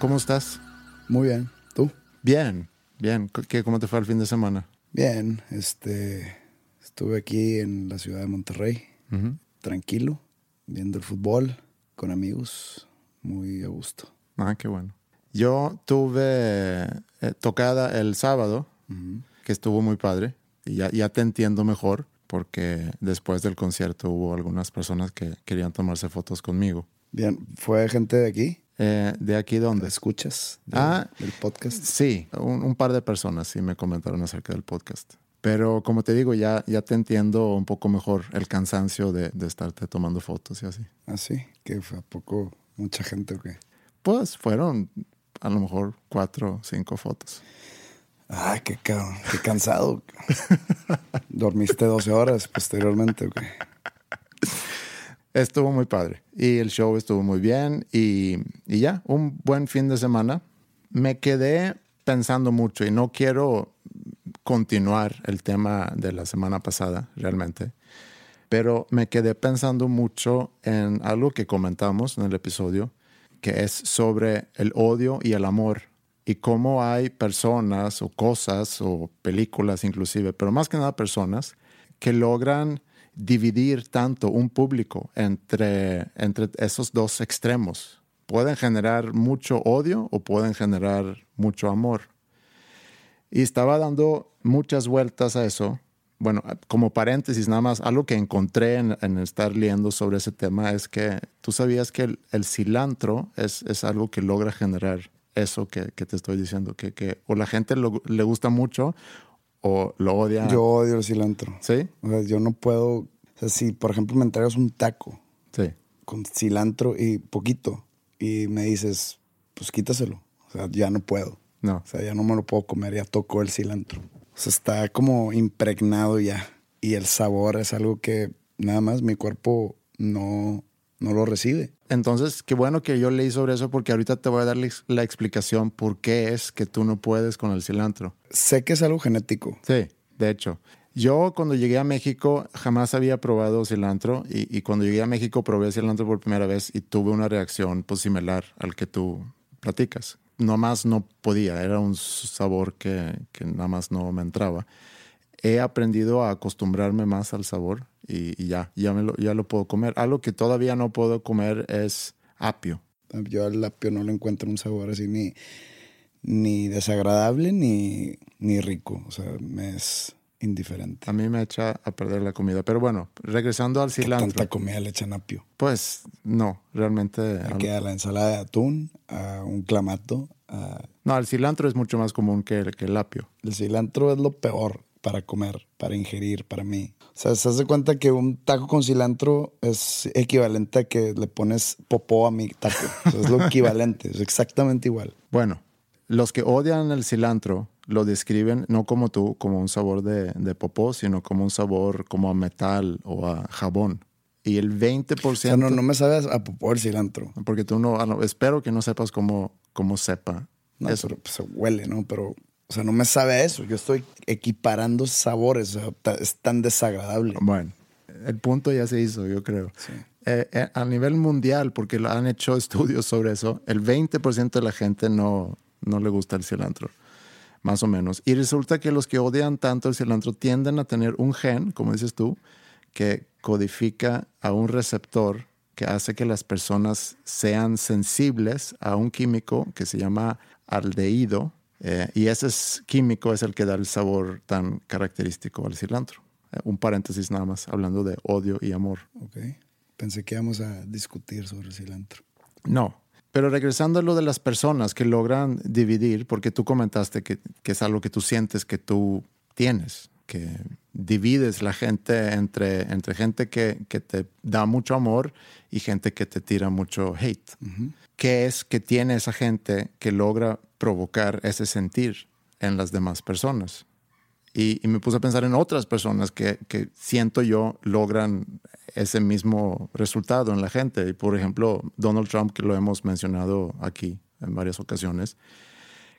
¿Cómo estás? Muy bien. ¿Tú? Bien, bien. ¿Qué, ¿Cómo te fue el fin de semana? Bien. Este, estuve aquí en la ciudad de Monterrey, tranquilo, viendo el fútbol con amigos, muy a gusto. Ah, qué bueno. Yo tuve eh, tocada el sábado, que estuvo muy padre, y ya, ya te entiendo mejor, porque después del concierto hubo algunas personas que querían tomarse fotos conmigo. Bien, ¿fue gente de aquí? Eh, ¿De aquí dónde? ¿Escuchas ah, del podcast? Sí, un, un, par de personas sí me comentaron acerca del podcast. Pero como te digo, ya, ya te entiendo un poco mejor el cansancio de, de estarte tomando fotos y así. ¿Ah, sí? ¿Que fue a poco mucha gente o qué? Pues fueron a lo mejor cuatro o cinco fotos. Ay, qué, qué cansado. ¿Dormiste 12 horas posteriormente qué? Estuvo muy padre. Y el show estuvo muy bien. Y, y, ya, un buen fin de semana. Me quedé pensando mucho y no quiero continuar el tema de la semana pasada realmente, pero me quedé pensando mucho en algo que comentamos en el episodio, que es sobre el odio y el amor y cómo hay personas o cosas o películas inclusive, pero más que nada personas que logran dividir tanto un público entre, entre esos dos extremos. Pueden generar mucho odio o pueden generar mucho amor. Y estaba dando muchas vueltas a eso. Bueno, como paréntesis, nada más, algo que encontré en, estar leyendo sobre ese tema es que tú sabías que el, cilantro es, es, algo que logra generar eso que, que te estoy diciendo, que, que o la gente le gusta mucho o lo odia? Yo odio el cilantro. ¿Sí? O sea, yo no puedo. O sea, si por ejemplo me entregas un taco sí. con cilantro y poquito y me dices, pues quítaselo. O sea, ya no puedo. No. O sea, ya no me lo puedo comer, ya tocó el cilantro. O sea, está como impregnado ya. Y el sabor es algo que nada más mi cuerpo no, no lo recibe. Entonces, qué bueno que yo leí sobre eso porque ahorita te voy a dar la explicación por qué es que tú no puedes con el cilantro. Sé que es algo genético. Sí, de hecho. Yo cuando llegué a México jamás había probado cilantro y, y, cuando llegué a México probé cilantro por primera vez y tuve una reacción pues, similar al que tú platicas. Nomás no podía, era un sabor que, que nada más no me entraba. He aprendido a acostumbrarme más al sabor y, ya, ya, me lo, ya lo puedo comer. Algo que todavía no puedo comer es apio. Yo al apio no le encuentro un sabor así ni, ni desagradable ni, ni rico. O sea, me es indiferente. A mí me echa a perder la comida. Pero bueno, regresando al cilantro. ¿Qué tanta comida le echan apio? Pues no, realmente. Aquí a la ensalada de atún, a un clamato. A... No, el cilantro es mucho más común que que el apio. El cilantro es lo peor para comer, para ingerir, para mí. O sea, se hace cuenta que un taco con cilantro es equivalente a que le pones popó a mi taco. es lo equivalente, es exactamente igual. Bueno, los que odian el cilantro lo describen no como tú, como un sabor de, de popó, sino como un sabor como a metal o a jabón. Y el 20%... O sea, no, no me sabes a popó el cilantro. Porque tú no... Ah, espero que no sepas cómo, cómo sepa no, eso. Pero, pues, se huele, ¿no? Pero o sea, no me sabe eso. Yo estoy equiparando sabores. O sea, es tan desagradable. Bueno, el punto ya se hizo, yo creo. Eh, eh, a nivel mundial, porque han hecho estudios sobre eso, el 20% de la gente no, no le gusta el cilantro. más o menos. Y resulta que los que odian tanto el cilantro tienden a tener un gen, como dices tú, que codifica a un receptor que hace que las personas sean sensibles a un químico que se llama aldehído. Eh, y ese es- químico es el que da el sabor tan característico al cilantro. Eh, un paréntesis nada más, hablando de odio y amor. Ok. Pensé que íbamos a discutir sobre cilantro. No. Pero regresando a lo de las personas que logran dividir, porque tú comentaste que, que es algo que tú sientes que tú tienes, que divides la gente entre, entre gente que, que te da mucho amor y gente que te tira mucho hate. ¿Qué es que tiene esa gente que logra provocar ese sentir en las demás personas? Y, me puse a pensar en otras personas que, que siento yo logran ese mismo resultado en la gente. Por ejemplo, Donald Trump, que lo hemos mencionado aquí en varias ocasiones,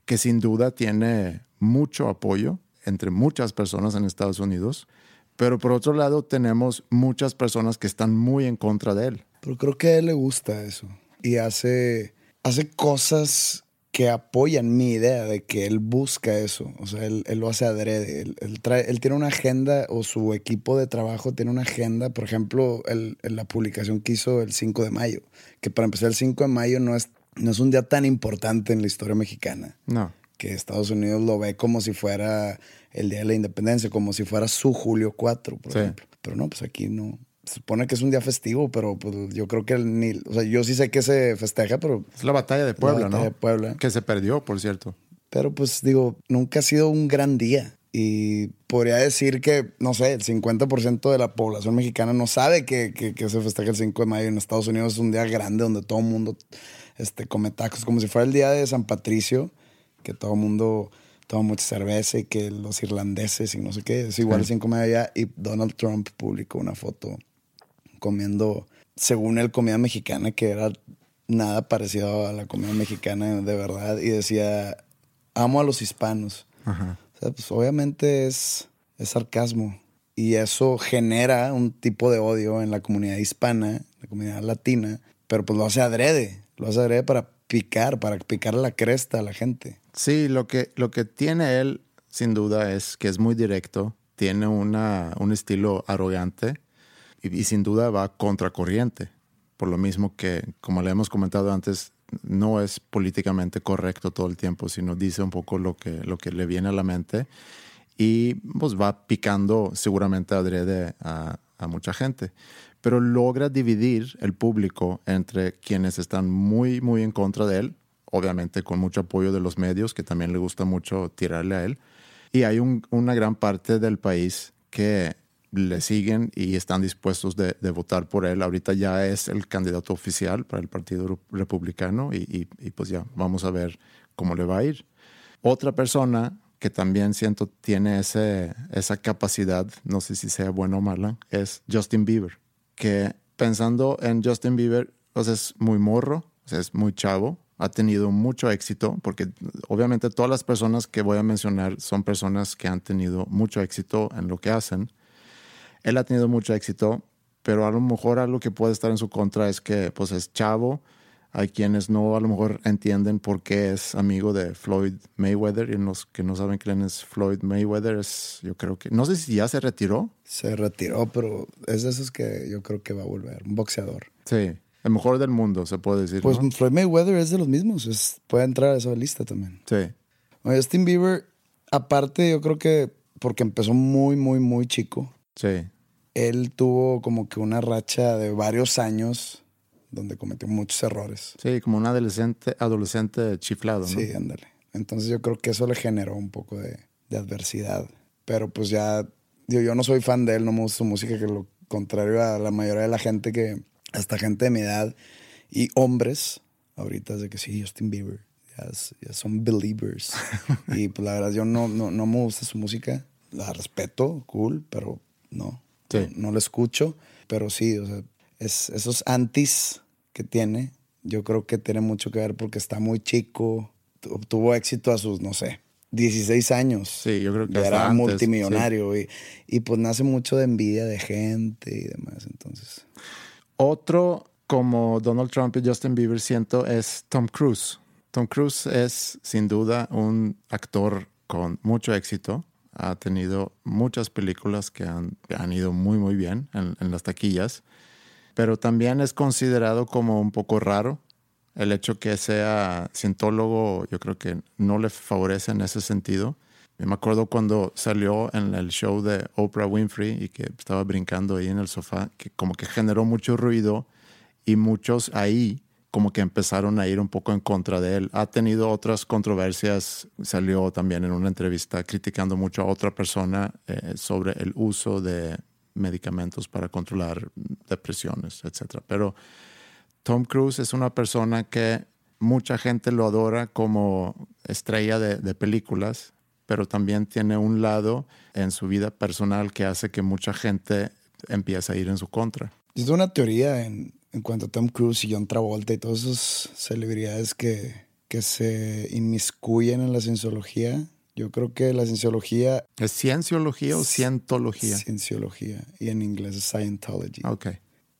que sin duda tiene mucho apoyo entre muchas personas en Estados Unidos, pero por otro lado tenemos muchas personas que están muy en contra de él. Pero creo que a él le gusta eso. Y hace, hace cosas que apoyan mi idea de que él busca eso. O sea, él, él lo hace adrede. Él, él trae, él tiene una agenda o su equipo de trabajo tiene una agenda. Por ejemplo, el- la publicación que hizo el 5 de mayo. Que para empezar, el 5 de mayo no es, no es un día tan importante en la historia mexicana No, que Estados Unidos lo ve como si fuera el Día de la Independencia, como si fuera su Julio 4, por Sí. ejemplo. Pero no, pues aquí no. Se supone que es un día festivo, pero pues, yo creo que el ni, o sea, yo sí sé que se festeja, pero, es la batalla de Puebla, batalla ¿no? de Puebla. Que se perdió, por cierto. pero pues digo, nunca ha sido un gran día. Y podría decir que, no sé, el 50% de la población mexicana no sabe que, que- que se festeja el 5 de mayo. En Estados Unidos es un día grande donde todo el mundo este, come tacos, como si fuera el día de San Patricio, que todo el mundo toma mucha cerveza y que los irlandeses y no sé qué. Es igual el 5 de mayo allá. Y Donald Trump publicó una foto comiendo, según él, comida mexicana, que era nada parecido a la comida mexicana de verdad. Y decía, amo a los hispanos. Ajá. O sea, pues obviamente es, es sarcasmo. Y eso genera un tipo de odio en la comunidad hispana, la comunidad latina, pero pues lo hace adrede. Lo hace adrede para picar, para picar la cresta a la gente. Sí, lo que, lo que tiene él, sin duda, es que es muy directo, tiene una, un estilo arrogante y, y sin duda va contracorriente. Por lo mismo que, como le hemos comentado antes, no es políticamente correcto todo el tiempo, sino dice un poco lo que, lo que le viene a la mente y pues va picando seguramente adrede a, a mucha gente. Pero logra dividir el público entre quienes están muy, muy en contra de él, obviamente con mucho apoyo de los medios, que también le gusta mucho tirarle a él. Y hay un- una gran parte del país que le siguen y están dispuestos de, votar por él. Ahorita ya es el candidato oficial para el Partido Republicano y, pues ya vamos a ver cómo le va a ir. Otra persona que también siento tiene esa capacidad, no sé si sea buena o mala, es Justin Bieber. Que pensando en Justin Bieber, pues es muy morro, sea, es muy chavo, ha tenido mucho éxito, porque obviamente todas las personas que voy a mencionar son personas que han tenido mucho éxito en lo que hacen. Él ha tenido mucho éxito, pero a lo mejor algo que puede estar en su contra es que pues es chavo. Hay quienes no a lo mejor entienden por qué es amigo de Floyd Mayweather y los que no saben quién es Floyd Mayweather es yo creo que no sé si ya se retiró. Se retiró, pero es de esos que yo creo que va a volver, un boxeador. Sí, el mejor del mundo se puede decir. Pues ¿no? Floyd Mayweather es de los mismos, es- puede entrar a esa lista también. Sí, Justin Bieber, aparte yo creo que porque empezó muy, muy, muy chico, sí, él tuvo como que una racha de varios años donde cometió muchos errores. sí, como un adolescente, adolescente chiflado, ¿no? Sí, ándale. Entonces yo creo que eso le generó un poco de, de adversidad. Pero pues ya, digo, yo no soy fan de él, no me gusta su música, que lo contrario a la mayoría de la gente que, hasta gente de mi edad y hombres, ahorita es de que sí, Justin Bieber, ya, es- ya son believers. y pues la verdad yo no, no, no me gusta su música, la respeto, cool, pero no, Sí. no, la escucho. Pero sí, o sea, es, esos antis que tiene, yo creo que tiene mucho que ver porque está muy chico, tu- obtuvo éxito a sus, no sé, 16 años. Sí, yo creo que era antes, multimillonario y, y pues nace mucho de envidia de gente y demás, entonces. Otro como Donald Trump y Justin Bieber siento es Tom Cruise. Tom Cruise es sin duda un actor con mucho éxito. Ha tenido muchas películas que han, han ido muy, muy bien en, en las taquillas. Pero también es considerado como un poco raro el hecho que sea cientólogo, yo creo que no le favorece en ese sentido. Me acuerdo cuando salió en el show de Oprah Winfrey y que estaba brincando ahí en el sofá, que como que generó mucho ruido y muchos ahí como que empezaron a ir un poco en contra de él. Ha tenido otras controversias, salió también en una entrevista criticando mucho a otra persona eh, sobre el uso de medicamentos para controlar depresiones, etc. Pero Tom Cruise es una persona que mucha gente lo adora como estrella de, de películas, pero también tiene un lado en su vida personal que hace que mucha gente empiece a ir en su contra. Es una teoría en, en cuanto a Tom Cruise y John Travolta y todas esas celebridades que, que se inmiscuyen en la cienciología. Yo creo que la cienciología... ¿Es cienciología o cientología? Cienciología. Y en inglés es Scientology. Ok.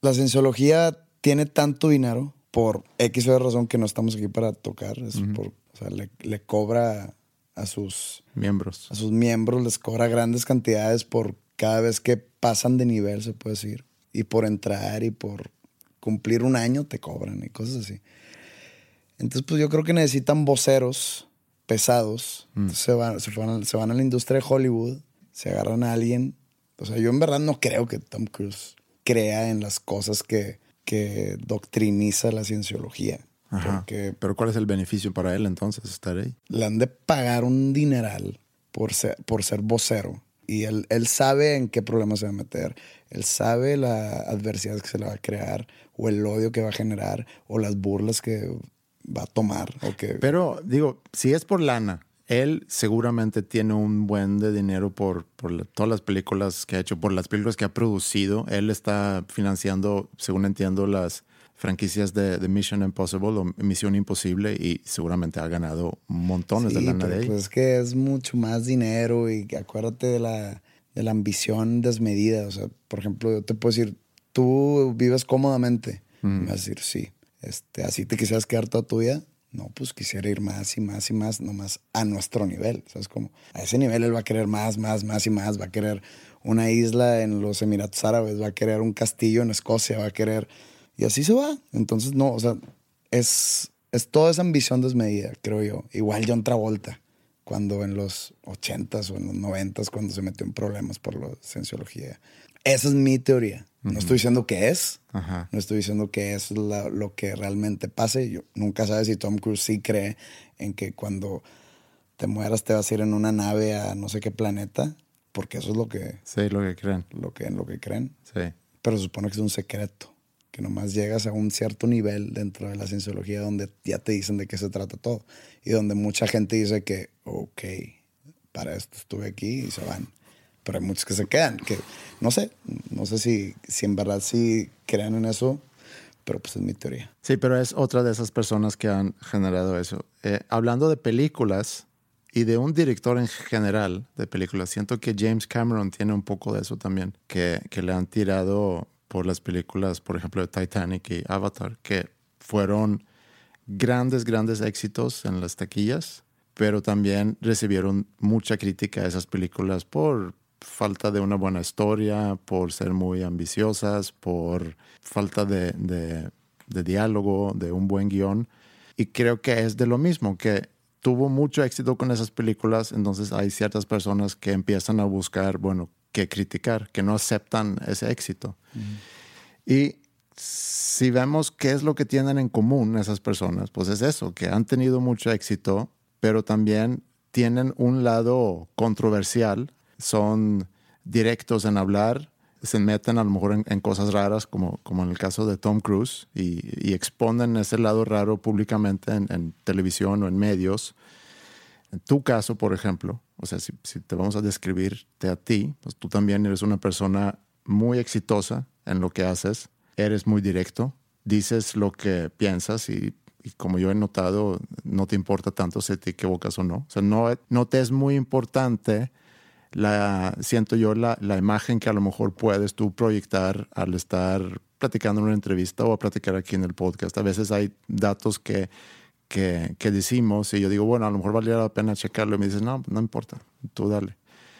La cienciología tiene tanto dinero por X o razón que no estamos aquí para tocar. Es por, o sea, le, le cobra a sus Miembros. a sus miembros les cobra grandes cantidades por cada vez que pasan de nivel, se puede decir. Y por entrar y por cumplir un año te cobran y cosas así. Entonces, pues yo creo que necesitan voceros pesados. Entonces, se, van, se, van, se van a la industria de Hollywood, se agarran a alguien. O sea, yo en verdad no creo que Tom Cruise crea en las cosas que, que doctriniza la cienciología. Ajá. Porque Pero ¿cuál es el beneficio para él entonces estar ahí? le han de pagar un dineral por ser, por ser vocero. Y él, él sabe en qué problema se va a meter. Él sabe la adversidad que se le va a crear, o el odio que va a generar, o las burlas que va a tomar. O que, Pero digo, si es por lana, él seguramente tiene un buen de dinero por, por la- todas las películas que ha hecho, por las películas que ha producido. Él está financiando, según entiendo, las franquicias de, de Mission Impossible o Misión Imposible y seguramente ha ganado montones de lana pero de ahí. pues es que es mucho más dinero y acuérdate de la, de la ambición desmedida. O sea, por ejemplo, yo te puedo decir, tú vives cómodamente. Y Me vas a decir, sí. Este, ¿Así te quisieras quedar toda tu vida? No, pues quisiera ir más y más y más, nomás a nuestro nivel. ¿Sabes cómo? A ese nivel él va a querer más, más, más y más. Va a querer una isla en los Emiratos Árabes, va a querer un castillo en Escocia, va a querer... Y así se va. Entonces, no, o sea, es, es toda esa ambición desmedida, creo yo. Igual John Travolta, cuando en los 80s o en los 90s, cuando se metió en problemas por la cienciología. Esa es mi teoría. No estoy diciendo que es, Ajá. no estoy diciendo que es la- lo que realmente pase. Yo nunca sabes si Tom Cruise sí cree en que cuando te mueras te vas a ir en una nave a no sé qué planeta, porque eso es lo que, Sí, lo que creen. lo que, lo que creen. Sí. Pero se supone que es un secreto, que nomás llegas a un cierto nivel dentro de la cienciología donde ya te dicen de qué se trata todo y donde mucha gente dice que, ok, para esto estuve aquí y se van. Pero hay muchos que se quedan, que no sé, no sé si, si en verdad sí crean en eso, pero pues es mi teoría. Sí, pero es otra de esas personas que han generado eso. Eh, hablando de películas y de un director en general de películas, siento que James Cameron tiene un poco de eso también, que, que le han tirado por las películas, por ejemplo, de Titanic y Avatar, que fueron grandes, grandes éxitos en las taquillas, pero también recibieron mucha crítica a esas películas por falta de una buena historia, por ser muy ambiciosas, por falta de, de- de diálogo, de un buen guion. Y creo que es de lo mismo, que tuvo mucho éxito con esas películas, entonces hay ciertas personas que empiezan a buscar, bueno, que criticar, que no aceptan ese éxito. Y si vemos qué es lo que tienen en común esas personas, pues es eso, que han tenido mucho éxito, pero también tienen un lado controversial, son directos en hablar, se meten a lo mejor en, en cosas raras, como, como en el caso de Tom Cruise, y, y exponen ese lado raro públicamente en, en televisión o en medios. En tu caso, por ejemplo, o sea, si, si te vamos a describirte a ti, pues tú también eres una persona muy exitosa en lo que haces, eres muy directo, dices lo que piensas y, y como yo he notado, no te importa tanto si te equivocas o no. O sea, no, no te es muy importante la, siento yo, la, la imagen que a lo mejor puedes tú proyectar al estar platicando en una entrevista o a platicar aquí en el podcast. A veces hay datos que, que, que decimos y yo digo, bueno, a lo mejor valdría la pena checarlo y me dices, no, no importa, tú dale.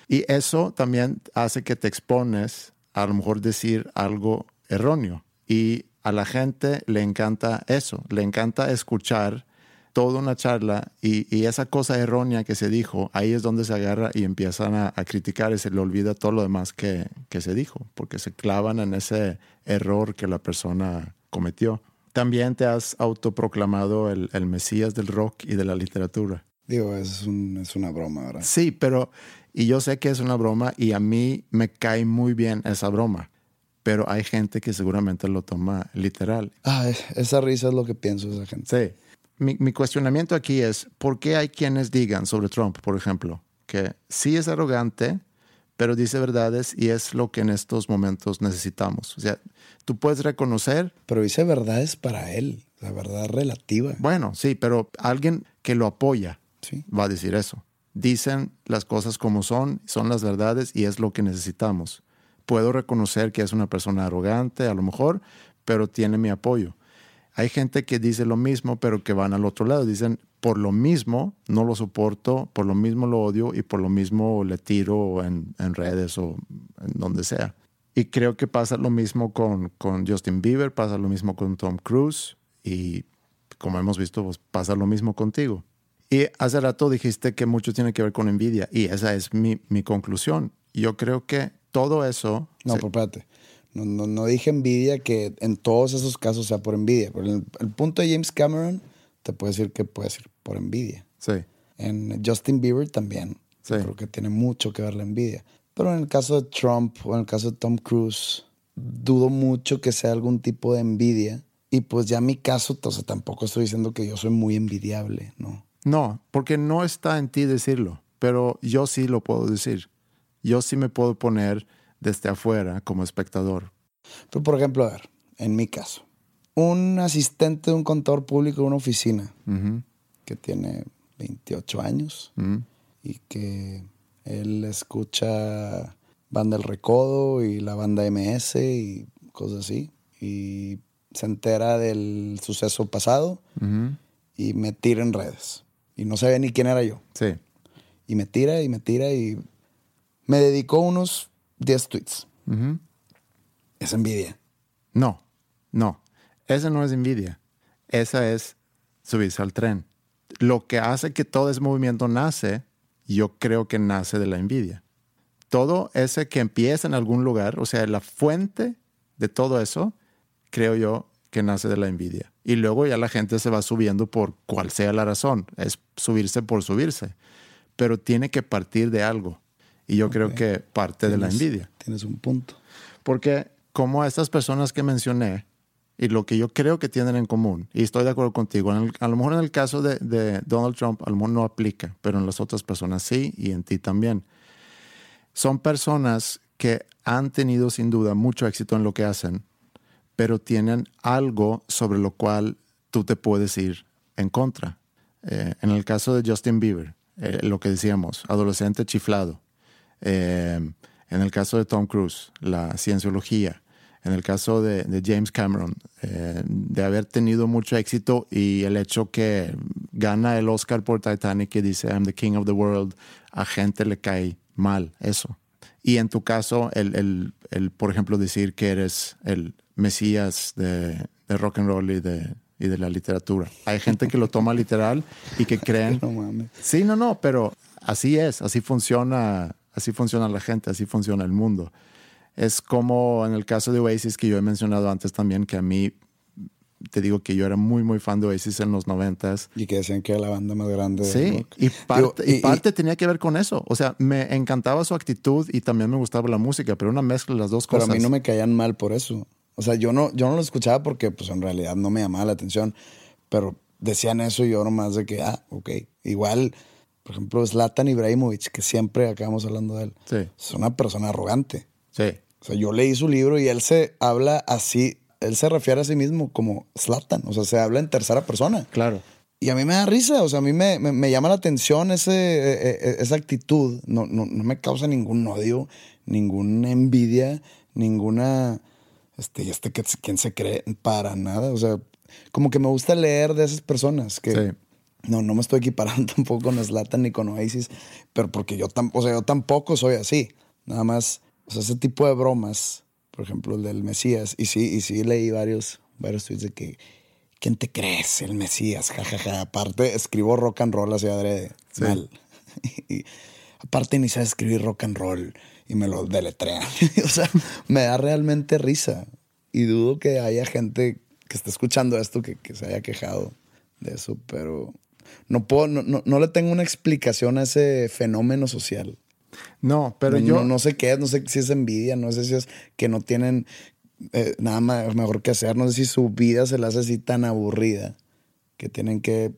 Y eso también hace que te expones a lo mejor decir algo erróneo. Y a la gente le encanta eso, le encanta escuchar toda una charla y, y, esa cosa errónea que se dijo, ahí es donde se agarra y empiezan a, a criticar y se le olvida todo lo demás que, que, se dijo, porque se clavan en ese error que la persona cometió. También te has autoproclamado el, el Mesías del rock y de la literatura. Digo, es, un, es una broma, ¿verdad? Sí, pero, y yo sé que es una broma y a mí me cae muy bien esa broma pero hay gente que seguramente lo toma literal. Ah, esa risa es lo que pienso esa gente. Sí. Mi, mi, cuestionamiento aquí es, ¿por qué hay quienes digan sobre Trump, por ejemplo, que sí es arrogante, pero dice verdades y es lo que en estos momentos necesitamos? O sea, tú puedes reconocer... Pero dice verdades para él, la verdad relativa. Bueno, sí, pero alguien que lo apoya sí. va a decir eso. Dicen las cosas como son, son las verdades y es lo que necesitamos puedo reconocer que es una persona arrogante, a lo mejor, pero tiene mi apoyo. Hay gente que dice lo mismo, pero que van al otro lado. Dicen, por lo mismo no lo soporto, por lo mismo lo odio y por lo mismo le tiro en, en redes o en donde sea. Y creo que pasa lo mismo con, con Justin Bieber, pasa lo mismo con Tom Cruise y como hemos visto, pues pasa lo mismo contigo. Y hace rato dijiste que mucho tiene que ver con envidia y esa es mi, mi conclusión. Yo creo que todo eso. No, pero espérate. No, no, no, dije envidia que en todos esos casos sea por envidia. Pero el, el, punto de James Cameron te puede decir que puede ser por envidia. Sí. En Justin Bieber también. Sí. Creo que tiene mucho que ver la envidia. Pero en el caso de Trump o en el caso de Tom Cruise, dudo mucho que sea algún tipo de envidia. Y pues ya mi caso, o sea, tampoco estoy diciendo que yo soy muy envidiable, ¿no? No, porque no está en ti decirlo, pero yo sí lo puedo decir yo sí me puedo poner desde afuera como espectador. Pero, por ejemplo, a ver, en mi caso, un asistente de un contador público de una oficina uh -huh. que tiene 28 años uh -huh. y que él escucha Banda El Recodo y la banda MS y cosas así, y se entera del suceso pasado uh -huh. y me tira en redes. Y no sabía ni quién era yo. Sí. Y me tira y me tira y me dedicó unos 10 tweets. Uh -huh. Es envidia. No, no. Esa no es envidia. Esa es subirse al tren. Lo que hace que todo ese movimiento nace, yo creo que nace de la envidia. Todo ese que empieza en algún lugar, o sea, la fuente de todo eso, creo yo que nace de la envidia. Y luego ya la gente se va subiendo por cual sea la razón. Es subirse por subirse. Pero tiene que partir de algo. Y yo okay. creo que parte tienes, de la envidia. Tienes un punto. Porque como a estas personas que mencioné, y lo que yo creo que tienen en común, y estoy de acuerdo contigo, el, a lo mejor en el caso de, de, Donald Trump, a lo mejor no aplica, pero en las otras personas sí, y en ti también. Son personas que han tenido sin duda mucho éxito en lo que hacen, pero tienen algo sobre lo cual tú te puedes ir en contra. Eh, en el caso de Justin Bieber, eh, lo que decíamos, adolescente chiflado. Eh, en el caso de Tom Cruise, la cienciología. En el caso de, de James Cameron, eh, de haber tenido mucho éxito y el hecho que gana el Oscar por Titanic y dice I'm the king of the world, a gente le cae mal eso. Y en tu caso, el, el, el por ejemplo, decir que eres el mesías de, de rock and roll y de, y de la literatura. Hay gente que lo toma literal y que creen... No mames. Sí, no, no, pero así es, así funciona Así funciona la gente, así funciona el mundo. Es como en el caso de Oasis que yo he mencionado antes también, que a mí, te digo que yo era muy, muy fan de Oasis en los noventas. Y que decían que era la banda más grande. Sí, y parte, digo, y, y parte y, tenía que ver con eso. O sea, me encantaba su actitud y también me gustaba la música, pero una mezcla de las dos cosas. Pero a mí no me caían mal por eso. O sea, yo no, yo no lo escuchaba porque pues en realidad no me llamaba la atención, pero decían eso y yo nomás de que, ah, ok, igual por ejemplo, Zlatan Ibrahimovic, que siempre acabamos hablando de él, sí. es una persona arrogante. Sí. O sea, yo leí su libro y él se habla así, él se refiere a sí mismo como Zlatan, o sea, se habla en tercera persona. Claro. Y a mí me da risa, o sea, a mí me, me, me llama la atención ese, e, esa actitud, no, no, no, me causa ningún odio, ninguna envidia, ninguna, este, este, ¿quién se cree? Para nada, o sea, como que me gusta leer de esas personas que... Sí No, no me estoy equiparando tampoco con Slatan ni con Oasis, pero porque yo, o sea, yo tampoco soy así. Nada más, o sea, ese tipo de bromas, por ejemplo, el del Mesías, y sí, y sí leí varios, varios tweets de que, ¿quién te crees? El Mesías, jajaja. Aparte, escribo rock and roll así adrede, mal. y, aparte, ni sabes escribir rock and roll y me lo deletrean. o sea, me da realmente risa. Y dudo que haya gente que esté escuchando esto que, que se haya quejado de eso, pero no puedo, no, no, le tengo una explicación a ese fenómeno social. No, pero yo. No, sé qué es, no sé si es envidia, no sé si es que no tienen eh, nada más, mejor que hacer, no sé si su vida se la hace así tan aburrida que tienen que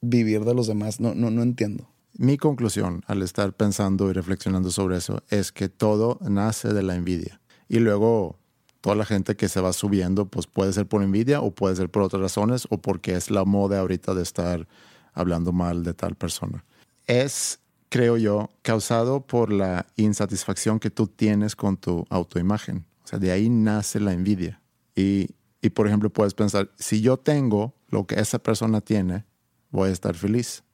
vivir de los demás. No, no, no entiendo. Mi conclusión al estar pensando y reflexionando sobre eso es que todo nace de la envidia. Y luego toda la gente que se va subiendo, pues puede ser por envidia o puede ser por otras razones o porque es la moda ahorita de estar hablando mal de tal persona. Es, creo yo, causado por la insatisfacción que tú tienes con tu autoimagen. O sea, de ahí nace la envidia. Y, y por ejemplo, puedes pensar, si yo tengo lo que esa persona tiene, voy a estar feliz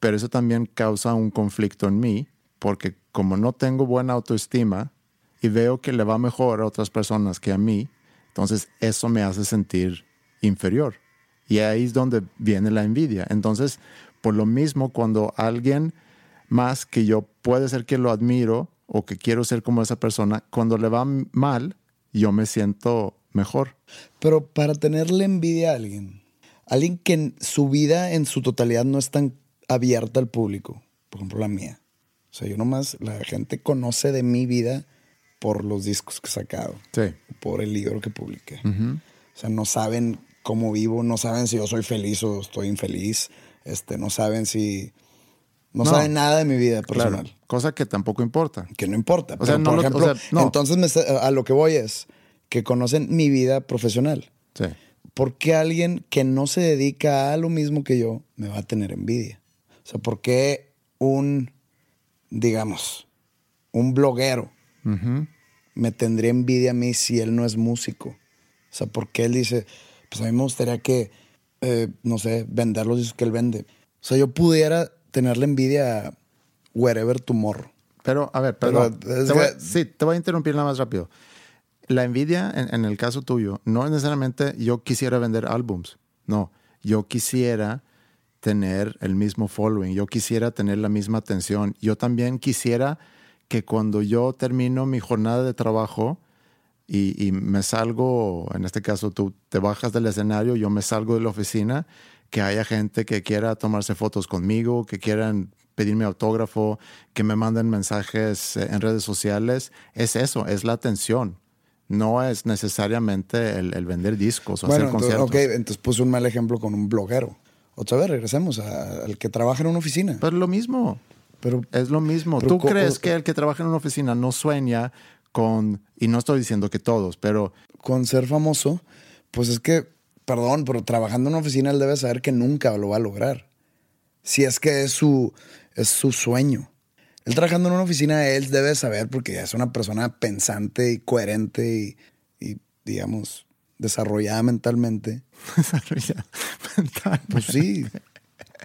pero eso también causa un conflicto en mí, porque como no tengo buena autoestima y veo que le va mejor a otras personas que a mí, entonces eso me hace sentir inferior. Y ahí es donde viene la envidia. Entonces, por lo mismo, cuando alguien más que yo puede ser que lo admiro o que quiero ser como esa persona, cuando le va mal, yo me siento mejor. Pero para tenerle envidia a alguien, alguien que su vida en su totalidad no es tan abierta al público, por ejemplo la mía. O sea, yo nomás, la gente conoce de mi vida por los discos que he sacado, sí. por el libro que publiqué. O sea, no saben cómo vivo, no saben si yo soy feliz o estoy infeliz, este, no saben si... No, saben nada de mi vida personal. cosa que tampoco importa. Que no importa. O sea, por ejemplo, entonces a lo que voy es que conocen mi vida profesional. Sí. ¿Por qué alguien que no se dedica a lo mismo que yo me va a tener envidia? O sea, ¿por qué un, digamos, un bloguero me tendría envidia a mí si él no es músico? O sea, ¿por qué él dice, pues a mí me gustaría que, eh, no sé, vender los discos que él vende? O sea, yo pudiera tenerle envidia a Wherever Tomorrow. Pero, a ver, pero, sí, te voy a interrumpir nada más rápido. La envidia, en, en, el caso tuyo, no es necesariamente yo quisiera vender álbums. No, yo quisiera tener el mismo following, yo quisiera tener la misma atención. Yo también quisiera que cuando yo termino mi jornada de trabajo y, me salgo, en este caso tú te bajas del escenario, yo me salgo de la oficina, que haya gente que quiera tomarse fotos conmigo, que quieran pedirme autógrafo, que me manden mensajes eh, en redes sociales. Es eso, es la atención no es necesariamente el, vender discos o hacer conciertos. Ok, entonces puse un mal ejemplo con un bloguero. Otra vez regresemos al que trabaja en una oficina. Pero lo mismo. Pero, es lo mismo. ¿Tú crees que el que trabaja en una oficina no sueña con, y no estoy diciendo que todos, pero... Con ser famoso, pues es que, perdón, pero trabajando en una oficina él debe saber que nunca lo va a lograr. Si es que es su, es su sueño. Él trabajando en una oficina, él debe saber porque es una persona pensante y coherente y, y digamos, desarrollada mentalmente. Desarrollada mentalmente. Pues sí.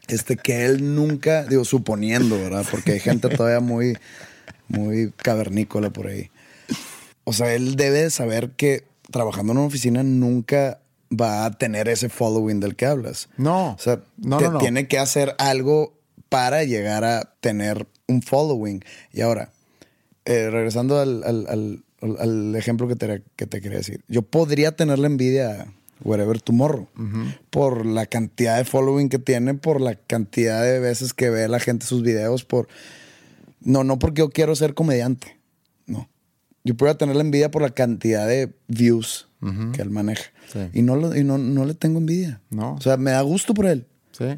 Este, que él nunca, digo, suponiendo, ¿verdad? Porque hay gente todavía muy, muy cavernícola por ahí. O sea, él debe saber que trabajando en una oficina nunca va a tener ese following del que hablas. No. O sea, tiene que hacer algo para llegar a tener un following. Y ahora, eh, regresando al, al ejemplo que te, que te quería decir. Yo podría tenerle envidia a Wherever Tomorrow por la cantidad de following que tiene, por la cantidad de veces que ve la gente sus videos, por... No, no porque yo quiero ser comediante. Yo podría tenerle envidia por la cantidad de views que él maneja. Y, no, y no, no, le tengo envidia. No. O sea, me da gusto por él.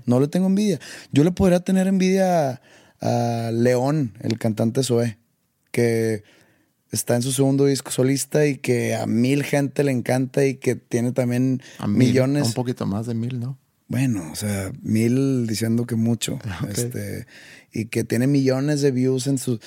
No le tengo envidia. Yo le podría tener envidia a, a León, el cantante Zoe, que está en su segundo disco solista y que a mil gente le encanta y que tiene también millones. Un poquito más de mil, ¿no? Bueno, o sea, mil diciendo que mucho. Este, y que tiene millones de views en su.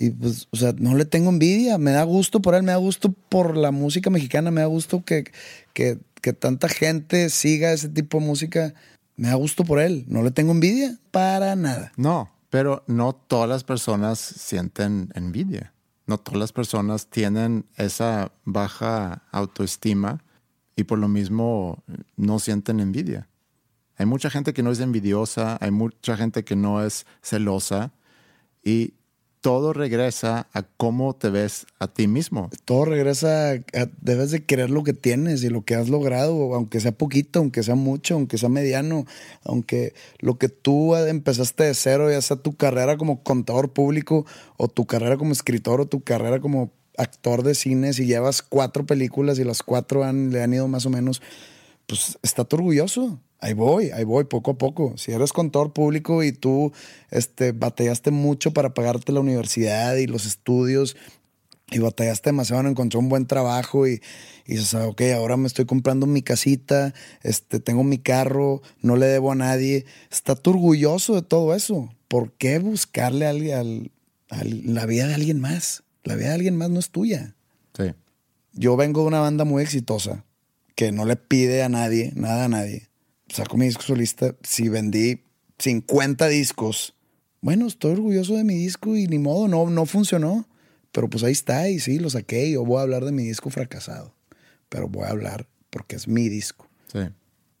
Y pues, o sea, no le tengo envidia. Me da gusto por él, me da gusto por la música mexicana, me da gusto que, que, que tanta gente siga ese tipo de música. Me da gusto por él. No le tengo envidia para nada. No, pero no todas las personas sienten envidia. No todas las personas tienen esa baja autoestima y por lo mismo no sienten envidia. Hay mucha gente que no es envidiosa, hay mucha gente que no es celosa y todo regresa a cómo te ves a ti mismo. Todo regresa a, debes de querer lo que tienes y lo que has logrado, aunque sea poquito, aunque sea mucho, aunque sea mediano, aunque lo que tú empezaste de cero, ya sea tu carrera como contador público o tu carrera como escritor o tu carrera como actor de cine, si llevas cuatro películas y las cuatro le han ido más o menos, pues está orgulloso ahí voy, ahí voy, poco a poco. Si eres contador público y tú este, batallaste mucho para pagarte la universidad y los estudios y batallaste demasiado en encontrar un buen trabajo y, y dices, ah, ok, ahora me estoy comprando mi casita, este, tengo mi carro, no le debo a nadie. Está orgulloso de todo eso. ¿Por qué buscarle a, la vida de alguien más? La vida de alguien más no es tuya. Sí. Yo vengo de una banda muy exitosa que no le pide a nadie, nada a nadie saco mi disco solista, si vendí 50 discos, bueno, estoy orgulloso de mi disco y ni modo, no, no funcionó. Pero pues ahí está y sí, lo saqué y yo voy a hablar de mi disco fracasado. Pero voy a hablar porque es mi disco. Sí.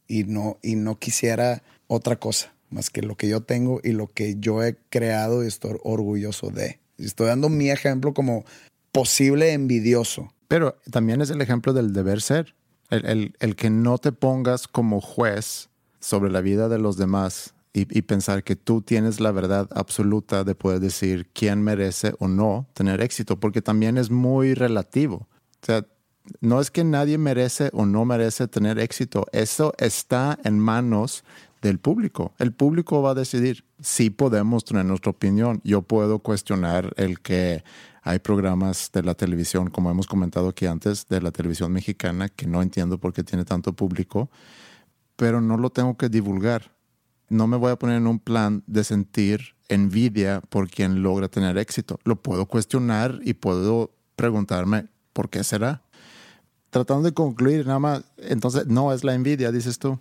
Y no, y no quisiera otra cosa más que lo que yo tengo y lo que yo he creado y estoy orgulloso de. Estoy dando mi ejemplo como posible envidioso. Pero también es el ejemplo del deber ser. El, que no te pongas como juez sobre la vida de los demás y, pensar que tú tienes la verdad absoluta de poder decir quién merece o no tener éxito, porque también es muy relativo. O sea, no es que nadie merece o no merece tener éxito, eso está en manos del público. El público va a decidir si podemos tener nuestra opinión. Yo puedo cuestionar el que hay programas de la televisión, como hemos comentado aquí antes, de la televisión mexicana, que no entiendo por qué tiene tanto público, pero no lo tengo que divulgar. No me voy a poner en un plan de sentir envidia por quien logra tener éxito. Lo puedo cuestionar y puedo preguntarme por qué será. Tratando de concluir, nada más, entonces no es la envidia, dices tú.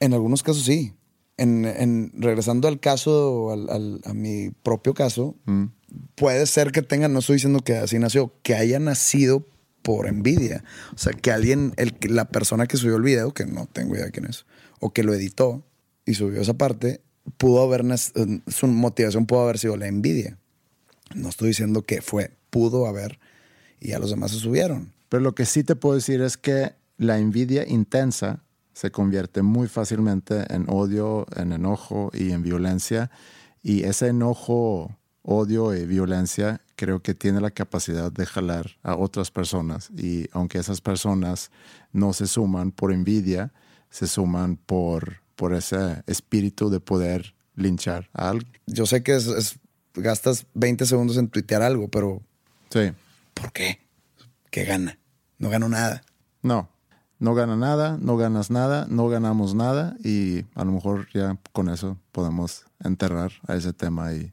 En algunos casos sí. En, regresando al caso, al, a mi propio caso, mm puede ser que tenga, no estoy diciendo que así nació, que haya nacido por envidia. O sea, que alguien, el, la persona que subió el video, que no tengo idea de quién es, o que lo editó y subió esa parte, pudo haber, eh, su motivación pudo haber sido la envidia. No estoy diciendo que fue, pudo haber, y a los demás se subieron. Pero lo que sí te puedo decir es que la envidia intensa se convierte muy fácilmente en odio, en enojo y en violencia. Y ese enojo odio y violencia creo que tiene la capacidad de jalar a otras personas y aunque esas personas no se suman por envidia, se suman por, por ese espíritu de poder linchar a alguien. Yo sé que es, gastas 20 segundos en tuitear algo, pero sí. ¿por qué? ¿Qué gana? No gano nada. No, no gana nada, no ganas nada, no ganamos nada y a lo mejor ya con eso podemos enterrar a ese tema y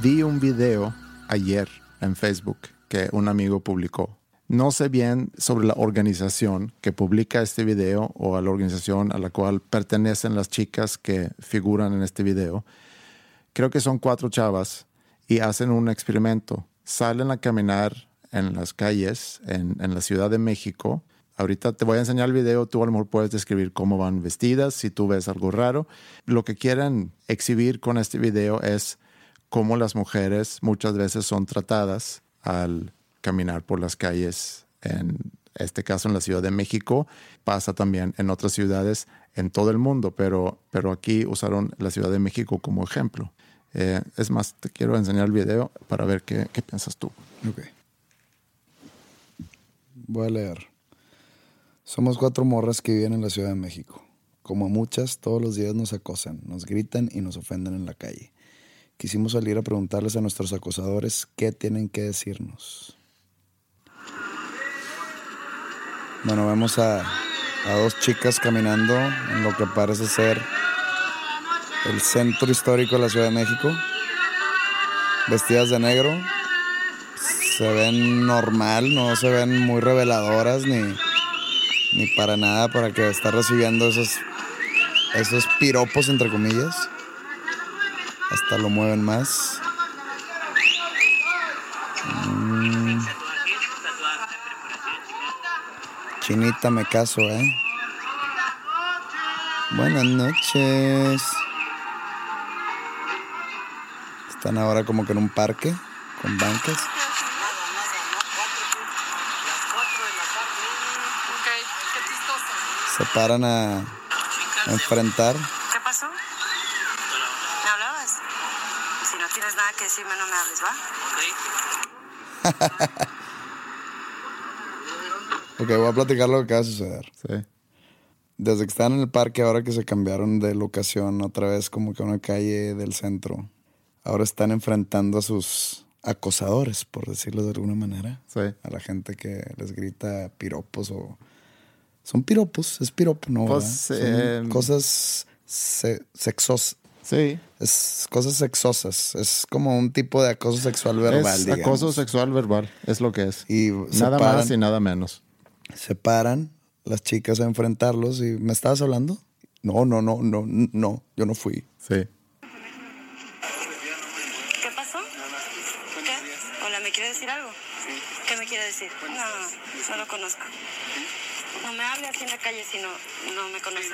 Vi un video ayer en Facebook que un amigo publicó. No sé bien sobre la organización que publica este video o a la organización a la cual pertenecen las chicas que figuran en este video, creo que son cuatro chavas y hacen un experimento. Salen a caminar en las calles en, la Ciudad de México. Ahorita te voy a enseñar el video, tú a puedes describir cómo van vestidas, si tú ves algo raro. Lo que quieren exhibir con este video es cómo las mujeres muchas veces son tratadas al caminar por las calles, en este caso en la Ciudad de México, pasa también en otras ciudades en todo el mundo, pero, pero aquí usaron la Ciudad de México como ejemplo. Eh, es más, te quiero enseñar el video para ver qué, qué piensas tú. Ok. Voy a leer. Somos cuatro morras que viven en la Ciudad de México. Como muchas, todos los días nos acosan, nos gritan y nos ofenden en la calle. Quisimos salir a preguntarles a nuestros acosadores qué tienen que decirnos. Bueno, vemos a, dos chicas caminando en lo que parece ser el centro histórico de la Ciudad de México, vestidas de negro. Se ven normal, no se ven muy reveladoras ni, ni para nada para que estar recibiendo esos, esos piropos, entre comillas. Hasta lo mueven más. Mm. Chinita, me caso, ¿eh? Buenas noches. Están ahora como que en un parque con bancas. Se paran a, a enfrentar. ¿Qué pasó? ¿Me hablabas? Si no tienes nada que decirme, no me hables, ¿va? Ok, voy a platicar lo que acaba de suceder. Sí. Desde que están en el parque, ahora que se cambiaron de locación otra vez como que a una calle del centro, ahora están enfrentando a sus acosadores, por decirlo de alguna manera. Sí. A la gente que les grita piropos o... Son piropos, es piropo, ¿no? Pues, eh, cosas se- sexos... Sí. Es cosas sexosas. Es como un tipo de acoso sexual verbal, es digamos. acoso sexual verbal, es lo que es. Y nada paran, más y nada menos. se paran las chicas a enfrentarlos y ¿me estabas hablando? No, no, no, no, no, yo no fui. Sí. ¿Qué pasó? ¿Qué? Hola, ¿me quiere decir algo? ¿Qué me quiere decir? No, no lo conozco. No me hable aquí en la calle si no, no me conoce.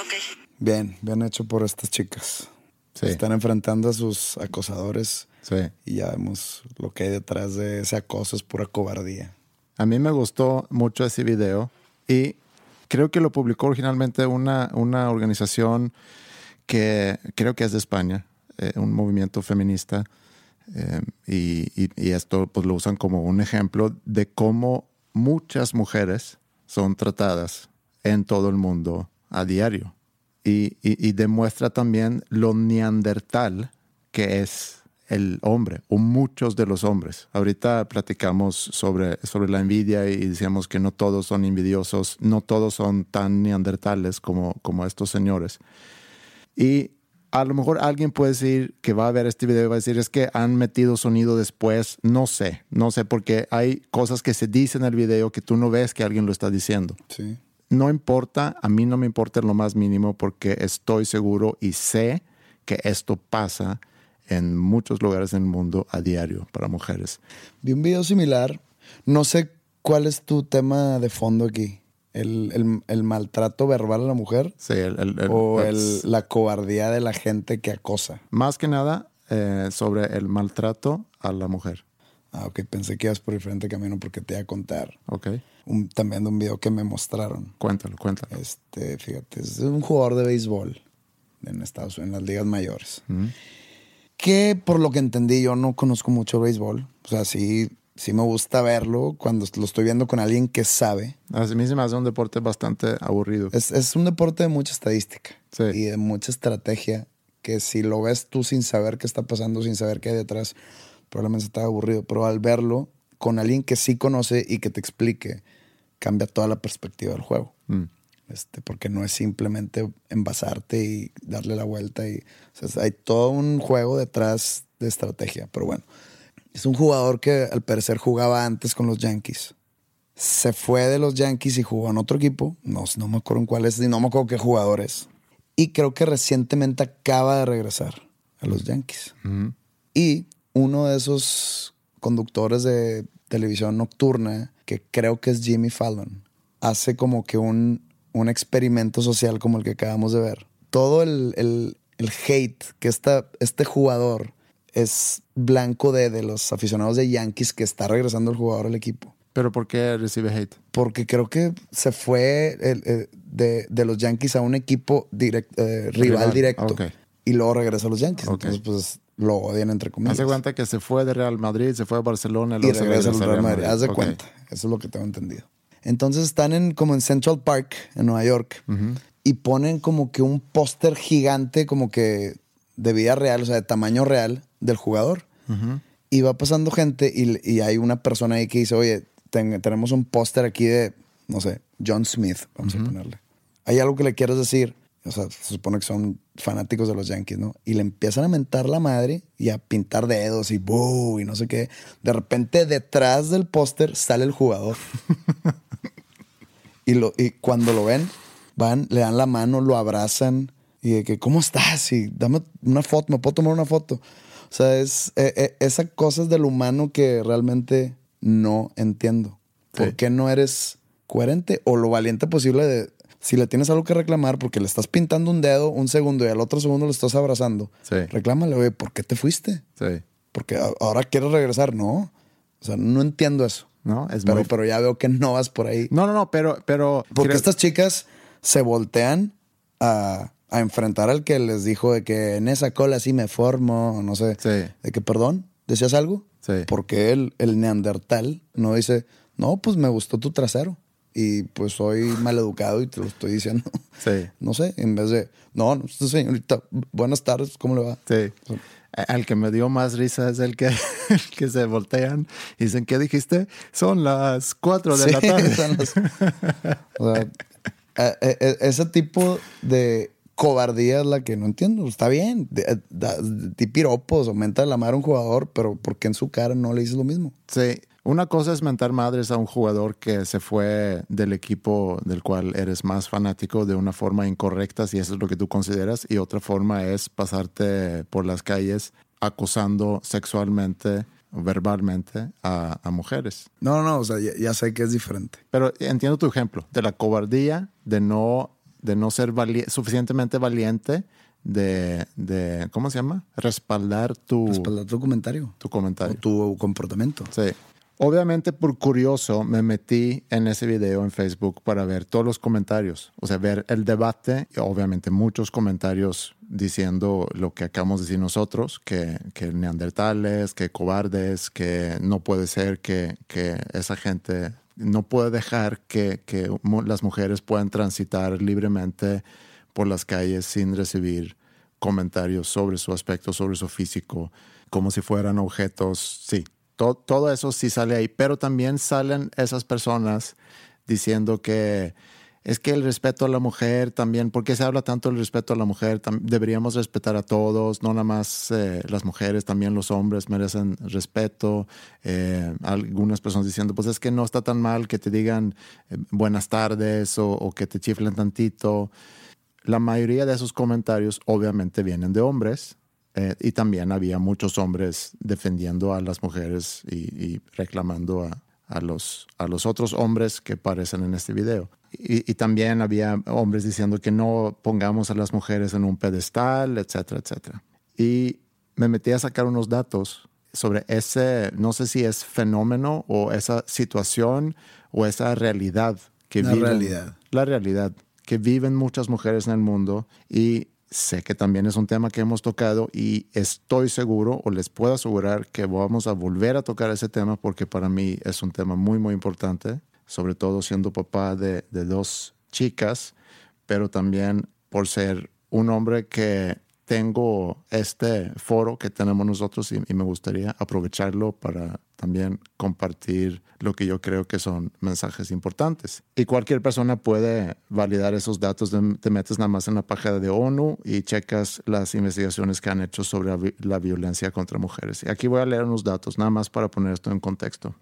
Ok. Bien, bien hecho por estas chicas. Sí. Están enfrentando a sus acosadores Sí. y ya vemos lo que hay detrás de ese acoso, es pura cobardía. A mí me gustó mucho ese video y creo que lo publicó originalmente una, una organización que creo que es de España, eh, un movimiento feminista. eh, y, y- y esto pues lo usan como un ejemplo de cómo muchas mujeres son tratadas en todo el mundo a diario. Y, demuestra también lo neandertal que es el hombre, o muchos de los hombres. Ahorita platicamos sobre, sobre la envidia y decíamos que no todos son envidiosos, no todos son tan neandertales como, como estos señores. Y a lo mejor alguien puede decir que va a ver este video y va a decir es que han metido sonido después. No sé, no sé, porque hay cosas que se dicen en el video que tú no ves que alguien lo está diciendo. Sí. No importa, a mí no me importa en lo más mínimo porque estoy seguro y sé que esto pasa en muchos lugares del mundo a diario para mujeres. Vi un video similar. No sé cuál es tu tema de fondo aquí. ¿El, el- el maltrato verbal a la mujer? Sí, el- ¿O la cobardía de la gente que acosa? más que nada eh, sobre el maltrato a la mujer. Ah, ok. Pensé que ibas por diferente camino porque te iba a contar. Ok, Un- también de un video que me mostraron. cuéntalo, cuéntalo. Este, fíjate, es un jugador de béisbol en Estados Unidos, en las ligas mayores. Que por lo que entendí, yo no conozco mucho béisbol. O sea, sí, sí me gusta verlo cuando lo estoy viendo con alguien que sabe. A mí se me hace un deporte bastante aburrido. Es, es un deporte de mucha estadística Sí. y de mucha estrategia. Que si lo ves tú sin saber qué está pasando, sin saber qué hay detrás, probablemente está aburrido. Pero al verlo con alguien que sí conoce y que te explique, cambia toda la perspectiva del juego. Mm. Este, porque no es simplemente envasarte y darle la vuelta. Y, o sea, hay todo un juego detrás de estrategia. Pero bueno, es un jugador que al parecer jugaba antes con los Yankees. Se fue de los Yankees y jugó en otro equipo. No, no me acuerdo en cuál es y no me acuerdo qué jugador es. Y creo que recientemente acaba de regresar a los Yankees. Y uno de esos conductores de televisión nocturna, que creo que es Jimmy Fallon, hace como que un, un experimento social como el que acabamos de ver. Todo el, el- el hate que esta, este jugador es blanco de, de los aficionados de Yankees que está regresando el jugador al equipo. ¿Pero por qué recibe hate? Porque creo que se fue el- el- de, de los Yankees a un equipo direct- eh, rival, Rival, directo. Y luego regresa a los Yankees. Entonces, pues lo odian entre comillas. Hace cuenta que se fue de Real Madrid, se fue a Barcelona y se regresa al Real Madrid. Haz de cuenta. Eso es lo que tengo entendido. Entonces están en, como en Central Park, en Nueva York, y ponen como que un póster gigante, como que de vida real, o sea, de tamaño real del jugador. Y va pasando gente y, y hay una persona ahí que dice, oye, ten- tenemos un póster aquí de, no sé, John Smith, vamos a ponerle. ¿Hay algo que le quieras decir? O sea, se supone que son fanáticos de los Yankees, ¿no? Y le empiezan a mentar la madre y a pintar dedos y ¡boo! y no sé qué. De repente, detrás del póster sale el jugador. y, lo, y cuando lo ven, van, le dan la mano, lo abrazan y de que, ¿cómo estás? Y dame una foto, ¿me puedo tomar una foto? O sea, es eh, eh, esa cosa del humano que realmente no entiendo. ¿Por Sí. qué no eres coherente o lo valiente posible de si le tienes algo que reclamar porque le estás pintando un dedo un segundo y al otro segundo lo estás abrazando? Sí. Reclámale, oye, ¿por qué te fuiste? Sí. Porque ahora quieres regresar, no. O sea, no entiendo eso. No, es Pero, muy... pero ya veo que no vas por ahí. No, no, no, pero... pero Porque creo- estas chicas se voltean a, a enfrentar al que les dijo de que en esa cola sí me formo, no sé. Sí. De que, perdón, ¿decías algo? Sí. Porque el, el neandertal no dice, no, pues me gustó tu trasero. Y pues soy maleducado y te lo estoy diciendo. Sí. No sé, en vez de, no, no, señorita, buenas tardes, ¿cómo le va? Sí. Al que me dio más risa es el que, el que se voltean y dicen, ¿qué dijiste? Son las 4 de la tarde. son las- o sea, eh, eh, ese tipo de cobardía es la que no entiendo. Está bien, de- eh, piropos, aumenta la madre a un jugador, pero ¿por qué en su cara no le dices lo mismo? Sí. Una cosa es mentar madres a un jugador que se fue del equipo del cual eres más fanático de una forma incorrecta, si eso es lo que tú consideras, y otra forma es pasarte por las calles acosando sexualmente verbalmente a, a mujeres. No, no, o sea, ya, ya sé que es diferente. Pero entiendo tu ejemplo de la cobardía, de no, de no ser vali- suficientemente valiente, de, de, ¿cómo se llama? Respaldar tu, Respaldar tu comentario tu o comentario. tu comportamiento. Sí. Obviamente por curioso me metí en ese video en Facebook para ver todos los comentarios, o sea, ver el debate, y obviamente muchos comentarios diciendo lo que acabamos de decir nosotros, que, que neandertales, que cobardes, que no puede ser que, que esa gente no puede dejar que, que las mujeres puedan transitar libremente por las calles sin recibir comentarios sobre su aspecto, sobre su físico, como si fueran objetos. Sí, to- todo eso sí sale ahí, pero también salen esas personas diciendo que es que el respeto a la mujer también, ¿por qué se habla tanto del respeto a la mujer? Deberíamos respetar a todos, no nada más eh, las mujeres, también los hombres merecen respeto. Eh, algunas personas diciendo, pues es que no está tan mal que te digan eh, buenas tardes o, que te chiflen tantito. La mayoría de esos comentarios obviamente vienen de hombres y también había muchos hombres defendiendo a las mujeres y, y reclamando a, a los, a los otros hombres que aparecen en este video. Y, y también había hombres diciendo que no pongamos a las mujeres en un pedestal, etcétera, etcétera. Y me metí a sacar unos datos sobre ese, no sé si es fenómeno o esa situación o esa realidad que La viven- realidad. la realidad que viven muchas mujeres en el mundo y sé que también es un tema que hemos tocado y estoy seguro o les puedo asegurar que vamos a volver a tocar ese tema porque para mí es un tema muy muy importante, sobre todo siendo papá de, de dos chicas, pero también por ser un hombre que tengo este foro que tenemos nosotros y, me gustaría aprovecharlo para también compartir lo que yo creo que son mensajes importantes. Y cualquier persona puede validar esos datos. Te metes nada más en la página de ONU y checas las investigaciones que han hecho sobre la violencia contra mujeres. Y aquí voy a leer unos datos, nada más para poner esto en contexto.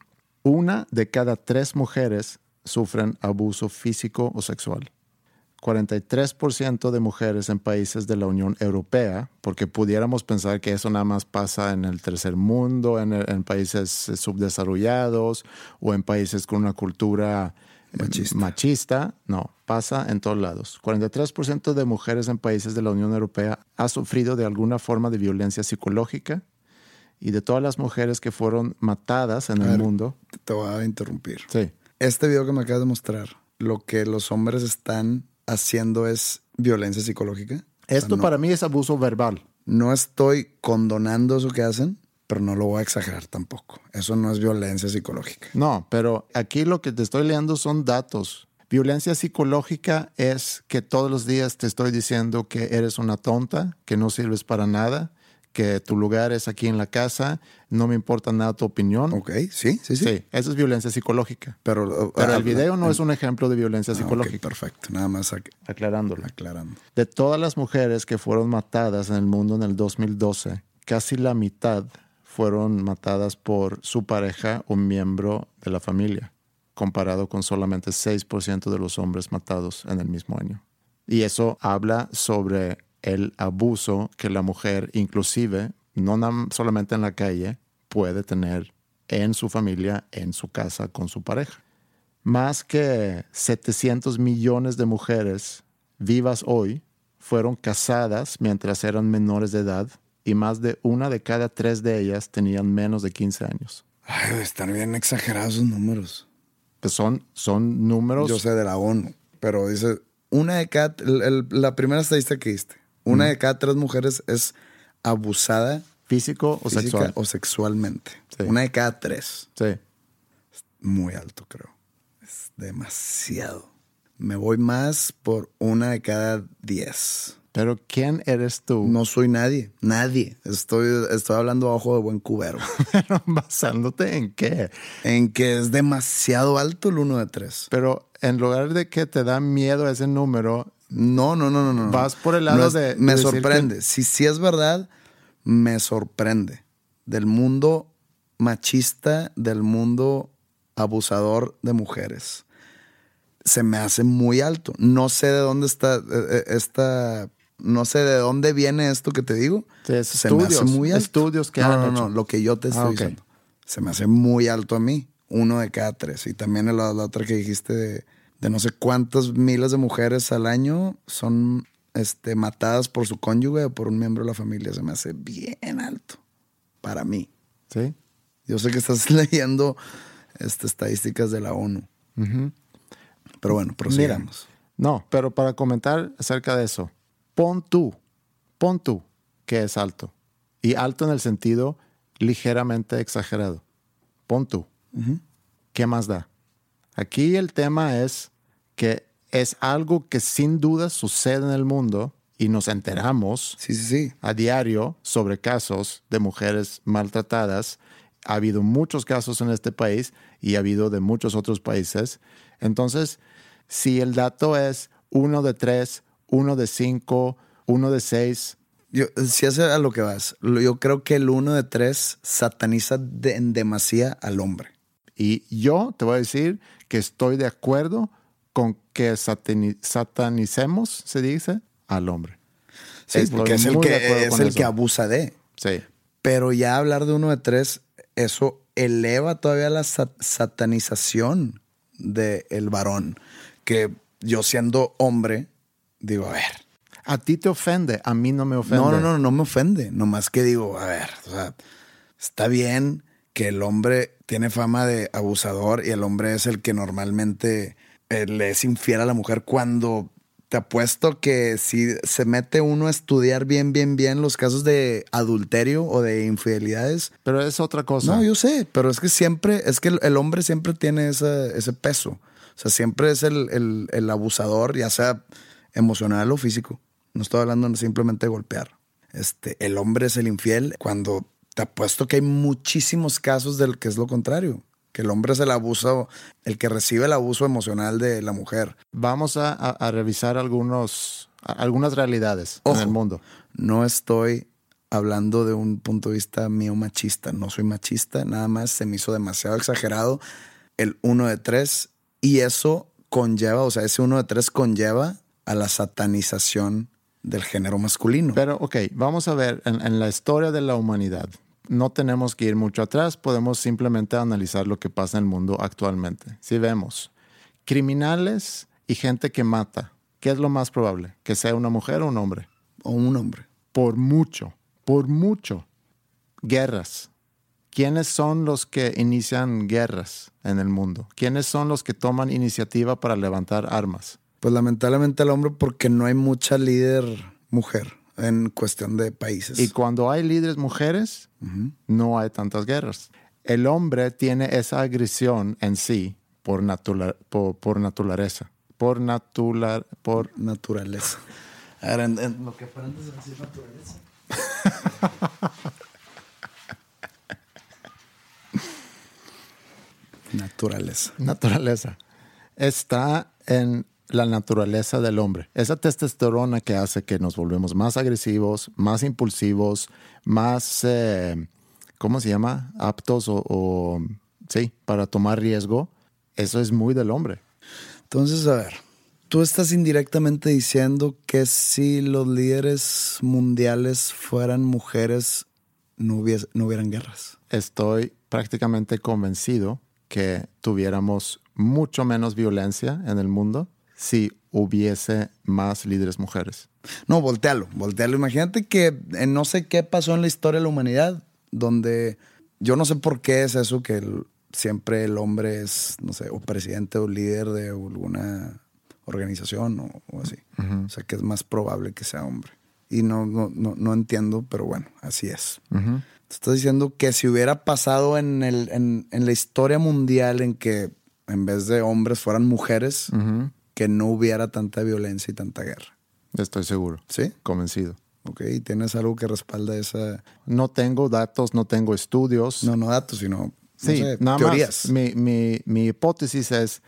Una de cada tres mujeres sufren abuso físico o sexual. 43% de mujeres en países de la Unión Europea, porque pudiéramos pensar que eso nada más pasa en el tercer mundo, en, en países subdesarrollados o en países con una cultura Machista. machista. No, pasa en todos lados. 43% de mujeres en países de la Unión Europea ha sufrido de alguna forma de violencia psicológica y de todas las mujeres que fueron matadas en A el ver. mundo. Te voy a interrumpir. Sí. Este video que me acabas de mostrar, lo que los hombres están haciendo es violencia psicológica. Esto O sea, no- para mí es abuso verbal. No estoy condonando eso que hacen, pero no lo voy a exagerar tampoco. Eso no es violencia psicológica. No, pero aquí lo que te estoy leyendo son datos. Violencia psicológica es que todos los días te estoy diciendo que eres una tonta, que no sirves para nada, que tu lugar es aquí en la casa, no me importa nada tu opinión. Ok, sí, sí, sí. Sí, eso es violencia psicológica. Pero, Pero ah, el video no ah, es un ejemplo de violencia ah, psicológica. perfecto, nada más ac- Aclarándolo. aclarando. De todas las mujeres que fueron matadas en el mundo en el 2012, casi la mitad fueron matadas por su pareja o miembro de la familia, comparado con solamente 6% de los hombres matados en el mismo año. Y eso habla sobre el abuso que la mujer, inclusive, no solamente en la calle, puede tener en su familia, en su casa, con su pareja. Más que 700 millones de mujeres vivas hoy fueron casadas mientras eran menores de edad y más de una de cada tres de ellas tenían menos de 15 años. Ay, están bien exagerados esos números. Pues son, son números. Yo sé de la ONU, pero dice, una de cada, el- el- la primera estadística que diste, una de cada tres mujeres es abusada físico o física sexual. o sexualmente. Sí. Una de cada tres. Sí. Muy alto, creo. Es demasiado. Me voy más por una de cada diez. Pero ¿quién eres tú? No soy nadie, nadie. Estoy, estoy hablando a ojo de buen cubero. Pero basándote en qué. en que es demasiado alto el uno de tres. Pero en lugar de que te da miedo ese número, No, no, no, no, no. Vas por el lado No es- de- Me de sorprende. Si sí es verdad, me sorprende. Del mundo machista, del mundo abusador de mujeres. Se me hace muy alto. No sé de dónde está eh, eh, esta. No sé de dónde viene esto que te digo. Se me hace estudios, muy alto. estudios que no, han no, hecho. no, lo que yo te estoy Ah, ok. diciendo. Se me hace muy alto a mí. Uno de cada tres. Y también la, la otra que dijiste de, de no sé cuántas miles de mujeres al año son este, matadas por su cónyuge o por un miembro de la familia. Se me hace bien alto. Para mí. ¿sí? Yo sé que estás leyendo este, estadísticas de la ONU. Pero bueno, Mira, prosigamos. no, pero para comentar acerca de eso, pon tú, pon tú que es alto. Y alto en el sentido ligeramente exagerado. Pon tú. ¿Qué más da? Aquí el tema es que es algo que sin duda sucede en el mundo y nos enteramos Sí, sí, sí. a diario sobre casos de mujeres maltratadas. Ha habido muchos casos en este país y ha habido de muchos otros países. Entonces, si el dato es uno de tres, uno de cinco, uno de seis, Yo, si es a lo que vas, yo creo que el uno de tres sataniza de- en demasía al hombre. y yo te voy a decir que estoy de acuerdo con que satani- satanicemos, se dice, al hombre. Sí, Estoy porque es el, que, es el eso. que abusa de. Sí. Pero ya hablar de uno de tres, eso eleva todavía la sa- satanización del varón. Que yo siendo hombre, digo, a ver. A ti te ofende, a mí no me ofende. No, no, no, no me ofende. Nomás que digo, a ver, o sea, está bien que el hombre tiene fama de abusador y el hombre es el que normalmente eh, le es infiel a la mujer cuando te apuesto que si se mete uno a estudiar bien, bien, bien los casos de adulterio o de infidelidades. Pero es otra cosa. No, yo sé, pero es que siempre, es que el, hombre siempre tiene ese, ese peso. O sea, siempre es el, el- el abusador, ya sea emocional o físico. No estoy hablando simplemente de golpear. Este, el hombre es el infiel cuando te apuesto que hay muchísimos casos del que es lo contrario. Que el hombre es el abuso, el que recibe el abuso emocional de la mujer. Vamos a, a- a revisar algunos, a- algunas realidades Ojo. en el mundo. No estoy hablando de un punto de vista mío machista. No soy machista, nada más se me hizo demasiado exagerado el uno de tres. Y eso conlleva, o sea, ese uno de tres conlleva a la satanización del género masculino. Pero, ok, vamos a ver, en, en la historia de la humanidad, no tenemos que ir mucho atrás, podemos simplemente analizar lo que pasa en el mundo actualmente. Si vemos criminales y gente que mata, ¿qué es lo más probable? ¿Que sea una mujer o un hombre? o un hombre. Por mucho, por mucho. Guerras. ¿Quiénes son los que inician guerras en el mundo? ¿Quiénes son los que toman iniciativa para levantar armas? Pues lamentablemente el hombre porque no hay mucha líder mujer en cuestión de países. Y cuando hay líderes mujeres, no hay tantas guerras. El hombre tiene esa agresión en sí por, natura- por, por naturaleza. Por, natural, por naturaleza. A ver, en, en lo que aparenta es decir naturaleza. naturaleza. naturaleza. Está en la naturaleza del hombre. Esa testosterona que hace que nos volvemos más agresivos, más impulsivos, más, eh, ¿cómo se llama? Aptos o, o, sí, para tomar riesgo. Eso es muy del hombre. Entonces, a ver, tú estás indirectamente diciendo que si los líderes mundiales fueran mujeres, no, hubies- no hubieran guerras. Estoy prácticamente convencido que tuviéramos mucho menos violencia en el mundo si hubiese más líderes mujeres. No, voltealo, voltealo. Imagínate que en no sé qué pasó en la historia de la humanidad, donde yo no sé por qué es eso que el- siempre el hombre es, no sé, o presidente o líder de alguna organización o, o así. O sea, que es más probable que sea hombre. Y no, no, no, no entiendo, pero bueno, así es. Te estás diciendo que si hubiera pasado en, el, en, en la historia mundial en que en vez de hombres fueran mujeres, que no hubiera tanta violencia y tanta guerra. Estoy seguro. ¿Sí? Convencido. Ok, ¿y tienes algo que respalda esa... No tengo datos, no tengo estudios. No, no datos, sino no Sí, sé, nada teorías. más. Mi, mi- mi hipótesis es,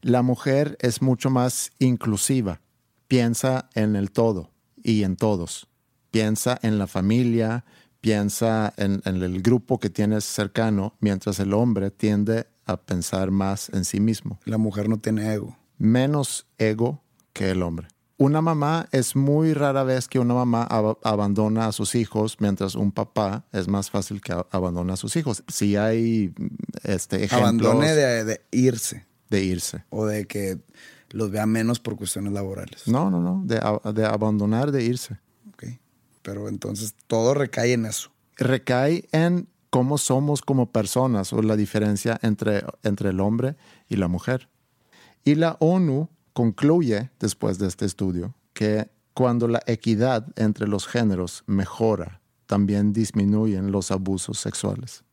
la mujer es mucho más inclusiva. Piensa en el todo y en todos. Piensa en la familia, piensa en, en el grupo que tienes cercano, mientras el hombre tiende a pensar más en sí mismo. La mujer no tiene ego. Menos ego que el hombre. Una mamá es muy rara vez que una mamá ab- abandona a sus hijos, mientras un papá es más fácil que a- abandone a sus hijos. Si hay este, ejemplos Abandone de, de irse de irse. o de que los vea menos por cuestiones laborales. No, no, no, de, de abandonar, de irse. Ok. Pero entonces todo recae en eso. Recae en cómo somos como personas o la diferencia entre, entre el hombre y la mujer. Y la ONU concluye después de este estudio que cuando la equidad entre los géneros mejora, también disminuyen los abusos sexuales.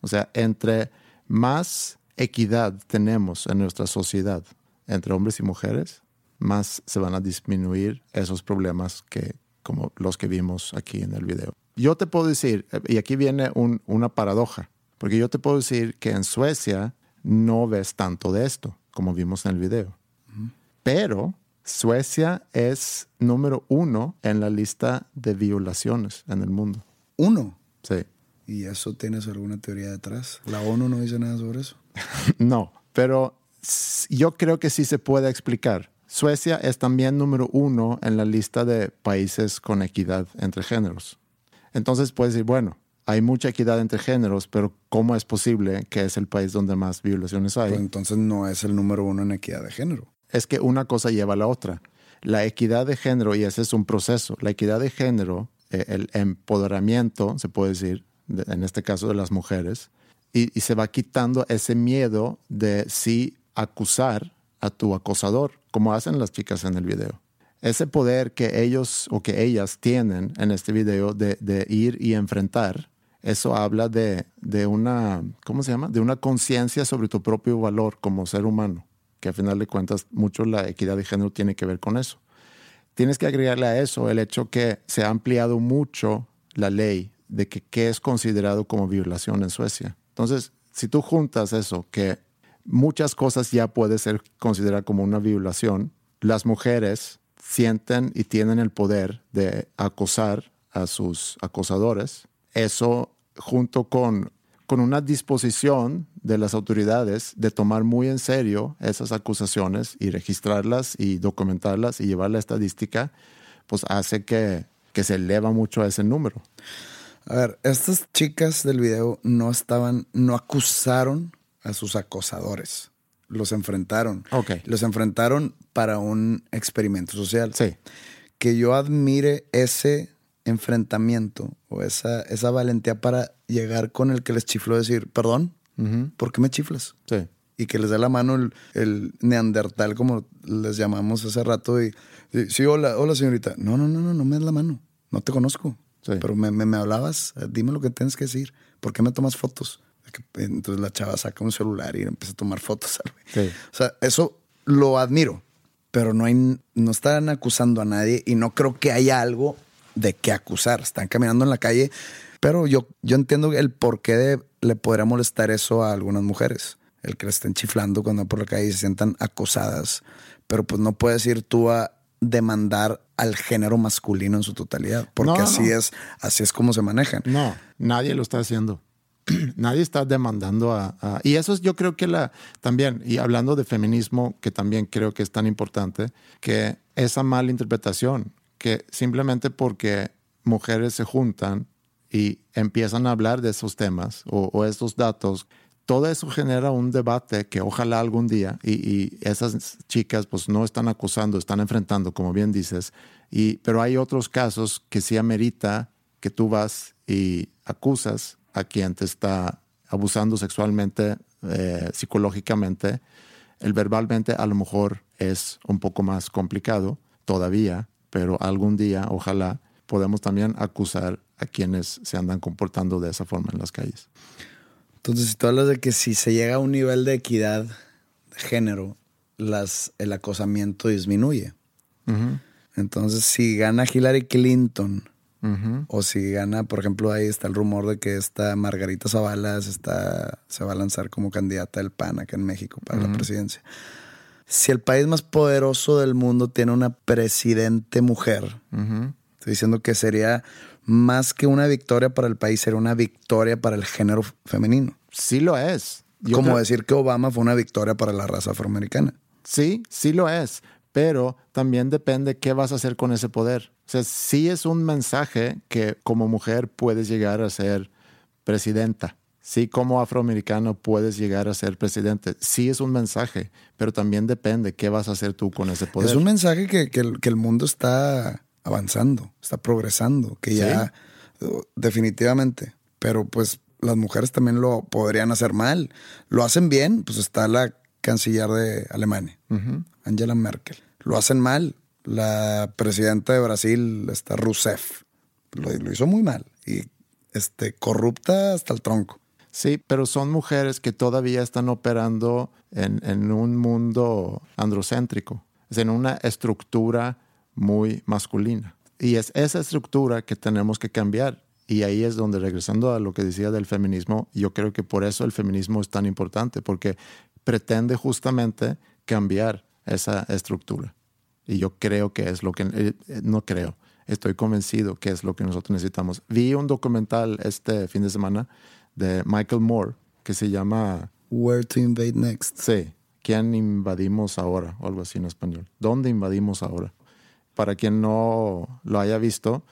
O sea, entre más equidad tenemos en nuestra sociedad entre hombres y mujeres, más se van a disminuir esos problemas que, como los que vimos aquí en el video. Yo te puedo decir, y aquí viene un- una paradoja, porque yo te puedo decir que en Suecia no ves tanto de esto, como vimos en el video. Pero Suecia es número uno en la lista de violaciones en el mundo. Uno. Sí. ¿Y eso tienes alguna teoría detrás? ¿La ONU no dice nada sobre eso? No, pero yo creo que sí se puede explicar. Suecia es también número uno en la lista de países con equidad entre géneros. Entonces puedes decir, bueno, hay mucha equidad entre géneros, pero ¿cómo es posible que es el país donde más violaciones hay? Pues entonces no es el número uno en equidad de género. es que una cosa lleva a la otra. La equidad de género, y ese es un proceso, la equidad de género, eh, el empoderamiento, se puede decir, de- en este caso de las mujeres, y, y se va quitando ese miedo de sí acusar a tu acosador, como hacen las chicas en el video. Ese poder que ellos o que ellas tienen en este video de, de ir y enfrentar, eso habla de, de una, ¿cómo se llama? De una conciencia sobre tu propio valor como ser humano, que a final de cuentas mucho la equidad de género tiene que ver con eso. Tienes que agregarle a eso el hecho que se ha ampliado mucho la ley de que qué es considerado como violación en Suecia. Entonces, si tú juntas eso, que muchas cosas ya puede ser considerada como una violación, las mujeres sienten y tienen el poder de acosar a sus acosadores. Eso junto con con una disposición de las autoridades de tomar muy en serio esas acusaciones y registrarlas y documentarlas y llevar la estadística, pues hace que, que se eleva mucho ese número. A ver, estas chicas del video no estaban, no acusaron a sus acosadores. Los enfrentaron. Ok. Los enfrentaron para un experimento social. Sí. Que yo admire ese enfrentamiento o esa, esa valentía para llegar con el que les chifló decir, perdón, ¿por qué me chiflas? Sí. Y que les dé la mano el, el neandertal, como les llamamos hace rato, y, y, sí, hola, hola señorita. No, no, no, no, no me des la mano. No te conozco. Sí. Pero me, me, me hablabas, eh, dime lo que tienes que decir. ¿Por qué me tomas fotos? Entonces la chava saca un celular y empieza a tomar fotos. Sí. O sea, eso lo admiro, pero no, hay, no están acusando a nadie y no creo que haya algo de qué acusar. Están caminando en la calle, pero yo, yo entiendo el por qué de- le podría molestar eso a algunas mujeres. El que le estén chiflando cuando por la calle y se sientan acosadas. Pero pues no puedes ir tú a demandar al género masculino en su totalidad, porque no, así no. es, así es como se manejan. No, nadie lo está haciendo. nadie está demandando a, a- Y eso es yo creo que la también, y hablando de feminismo, que también creo que es tan importante, que esa mala interpretación, simplemente porque mujeres se juntan y empiezan a hablar de esos temas o, o estos datos, todo eso genera un debate que ojalá algún día, y, y esas chicas pues no están acusando, están enfrentando, como bien dices, y, pero hay otros casos que sí amerita que tú vas y acusas a quien te está abusando sexualmente, eh, psicológicamente, el verbalmente a lo mejor es un poco más complicado todavía, pero algún día, ojalá, podemos también acusar a quienes se andan comportando de esa forma en las calles. Entonces, si tú hablas de que si se llega a un nivel de equidad de género, las, el acosamiento disminuye. Entonces, si gana Hillary Clinton, o si gana, por ejemplo, ahí está el rumor de que esta Margarita Zavala se, está, se va a lanzar como candidata del PAN acá en México para la presidencia. Si el país más poderoso del mundo tiene una presidente mujer, estoy diciendo que sería más que una victoria para el país, sería una victoria para el género femenino. Sí lo es. Yo Como creo- decir que Obama fue una victoria para la raza afroamericana. Sí, sí lo es, pero también depende qué vas a hacer con ese poder. O sea, sí es un mensaje que como mujer puedes llegar a ser presidenta. Sí, como afroamericano puedes llegar a ser presidente. Sí es un mensaje, pero también depende qué vas a hacer tú con ese poder. Es un mensaje que, que el, que el mundo está avanzando, está progresando, que ya uh, definitivamente. Pero pues las mujeres también lo podrían hacer mal. Lo hacen bien, pues está la canciller de Alemania, Angela Merkel. Lo hacen mal. La presidenta de Brasil, está Rousseff, lo, lo hizo muy mal y este, corrupta hasta el tronco. Sí, pero son mujeres que todavía están operando en, en un mundo androcéntrico, es en una estructura muy masculina. Y es esa estructura que tenemos que cambiar. Y ahí es donde, regresando a lo que decía del feminismo, yo creo que por eso el feminismo es tan importante, porque pretende justamente cambiar esa estructura. Y yo creo que es lo que, eh, eh, no creo, estoy convencido que es lo que nosotros necesitamos. Vi un documental este fin de semana de Michael Moore que se llama, Where to invade next. sí, ¿quién invadimos ahora? O algo así en español. ¿Dónde invadimos ahora? Para quien no lo haya visto,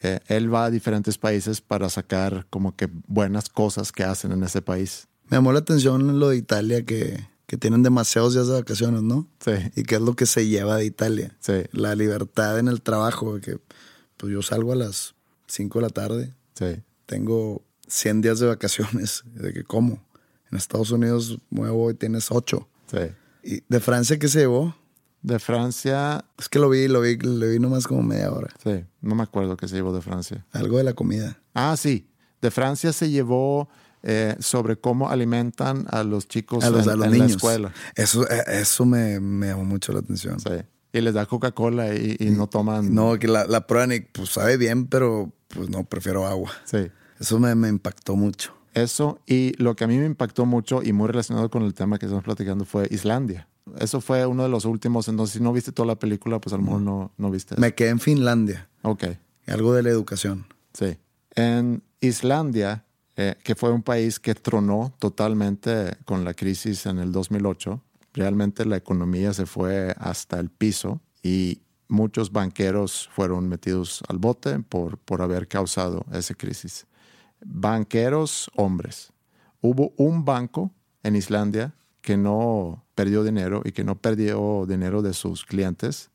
eh, él va a diferentes países para sacar como que buenas cosas que hacen en ese país. Me llamó la atención lo de Italia, que, que tienen demasiados días de vacaciones, ¿no? Sí. ¿Y qué es lo que se lleva de Italia? Sí. La libertad en el trabajo, que pues yo salgo a las 5 de la tarde, Sí. tengo 100 días de vacaciones, de que como. En Estados Unidos muevo y tienes 8. Sí. ¿Y de Francia qué se llevó? De Francia, Es que lo vi, lo vi, lo vi nomás como media hora. sí, no me acuerdo qué se llevó de Francia. Algo de la comida. Ah, sí. De Francia se llevó eh, sobre cómo alimentan a los chicos A los, en, a los en niños. la escuela. Eso, eh, eso me, me llamó mucho la atención. Sí. Y les da Coca-Cola y, y no toman. No, que la, la prueban y pues sabe bien, pero pues no, prefiero agua. Sí. Eso me, me impactó mucho. Eso. Y lo que a mí me impactó mucho y muy relacionado con el tema que estamos platicando fue Islandia. Eso fue uno de los últimos. Entonces, si no viste toda la película, pues a lo mejor no, no viste eso. Me quedé en Finlandia. Ok. Algo de la educación. Sí. En Islandia, eh, que fue un país que tronó totalmente con la crisis en el 2008. Realmente la economía se fue hasta el piso y muchos banqueros fueron metidos al bote por, por haber causado esa crisis. Banqueros hombres. Hubo un banco en Islandia que no perdió dinero y que no perdió dinero de sus clientes